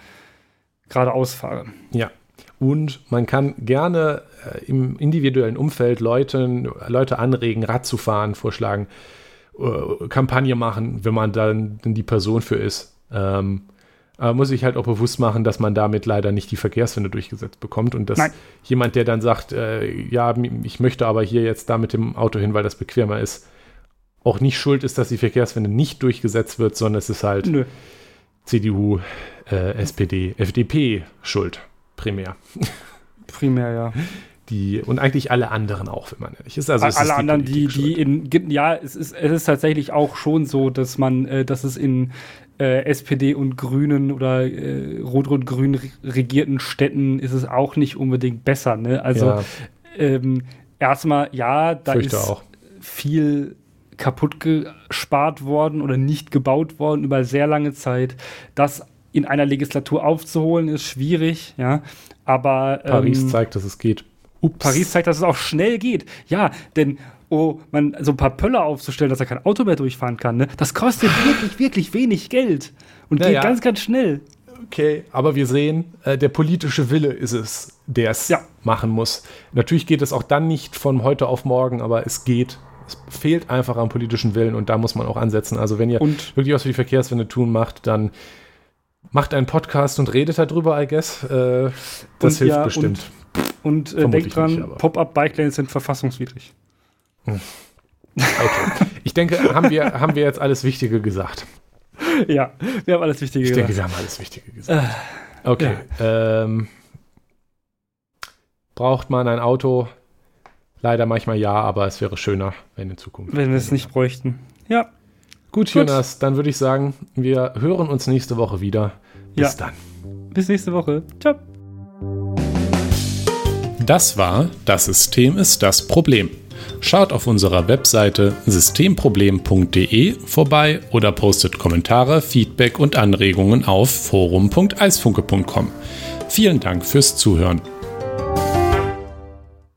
Speaker 2: geradeaus fahre.
Speaker 1: Ja. Und man kann gerne äh, im individuellen Umfeld Leuten, Leute anregen, Rad zu fahren, vorschlagen, äh, Kampagne machen, wenn man dann die Person für ist. Ähm, aber muss ich halt auch bewusst machen, dass man damit leider nicht die Verkehrswende durchgesetzt bekommt und dass Nein. jemand, der dann sagt, äh, ja, ich möchte aber hier jetzt da mit dem Auto hin, weil das bequemer ist, auch nicht schuld ist, dass die Verkehrswende nicht durchgesetzt wird, sondern es ist halt Nö. CDU, äh, SPD, FDP schuld, primär.
Speaker 2: Primär, ja.
Speaker 1: Die, und eigentlich alle anderen auch, wenn man ehrlich ist. Also
Speaker 2: alle anderen, die, die in, ja, es ist, es ist tatsächlich auch schon so, dass man, äh, dass es in äh, SPD und Grünen oder äh, rot-rot-grün regierten Städten ist es auch nicht unbedingt besser. Ne? Also ja. ähm, erstmal, ja, da Fürchte ist auch. viel kaputt gespart worden oder nicht gebaut worden über sehr lange Zeit. Das in einer Legislatur aufzuholen, ist schwierig, ja. Aber
Speaker 1: Paris ähm, zeigt, dass es geht.
Speaker 2: Ups. Paris zeigt, dass es auch schnell geht. Ja, denn oh, man, so ein paar Pöller aufzustellen, dass er kein Auto mehr durchfahren kann, ne? das kostet wirklich, wirklich wenig Geld und naja. geht ganz, ganz schnell.
Speaker 1: Okay, aber wir sehen, äh, der politische Wille ist es, der es ja. machen muss. Natürlich geht es auch dann nicht von heute auf morgen, aber es geht. Es fehlt einfach am politischen Willen und da muss man auch ansetzen. Also wenn ihr und wirklich was für die Verkehrswende tun macht, dann macht einen Podcast und redet darüber, I guess. Äh, das hilft ja, bestimmt.
Speaker 2: Und, und äh, denkt dran, Pop-up-Bike-Lanes sind verfassungswidrig.
Speaker 1: Hm. Okay. ich denke, haben wir, haben wir jetzt alles Wichtige gesagt.
Speaker 2: Ja, wir haben alles Wichtige
Speaker 1: gesagt. Ich denke, wir haben alles Wichtige gesagt. Äh, okay. Ja. Ähm, braucht man ein Auto? Leider manchmal ja, aber es wäre schöner, wenn in Zukunft.
Speaker 2: Wenn wir es nicht bräuchten. Ja.
Speaker 1: Gut, Gut, Jonas, dann würde ich sagen, wir hören uns nächste Woche wieder. Bis ja. dann.
Speaker 2: Bis nächste Woche. Ciao.
Speaker 1: Das war Das System ist das Problem. Schaut auf unserer Webseite systemproblem.de vorbei oder postet Kommentare, Feedback und Anregungen auf forum.eisfunke.com. Vielen Dank fürs Zuhören.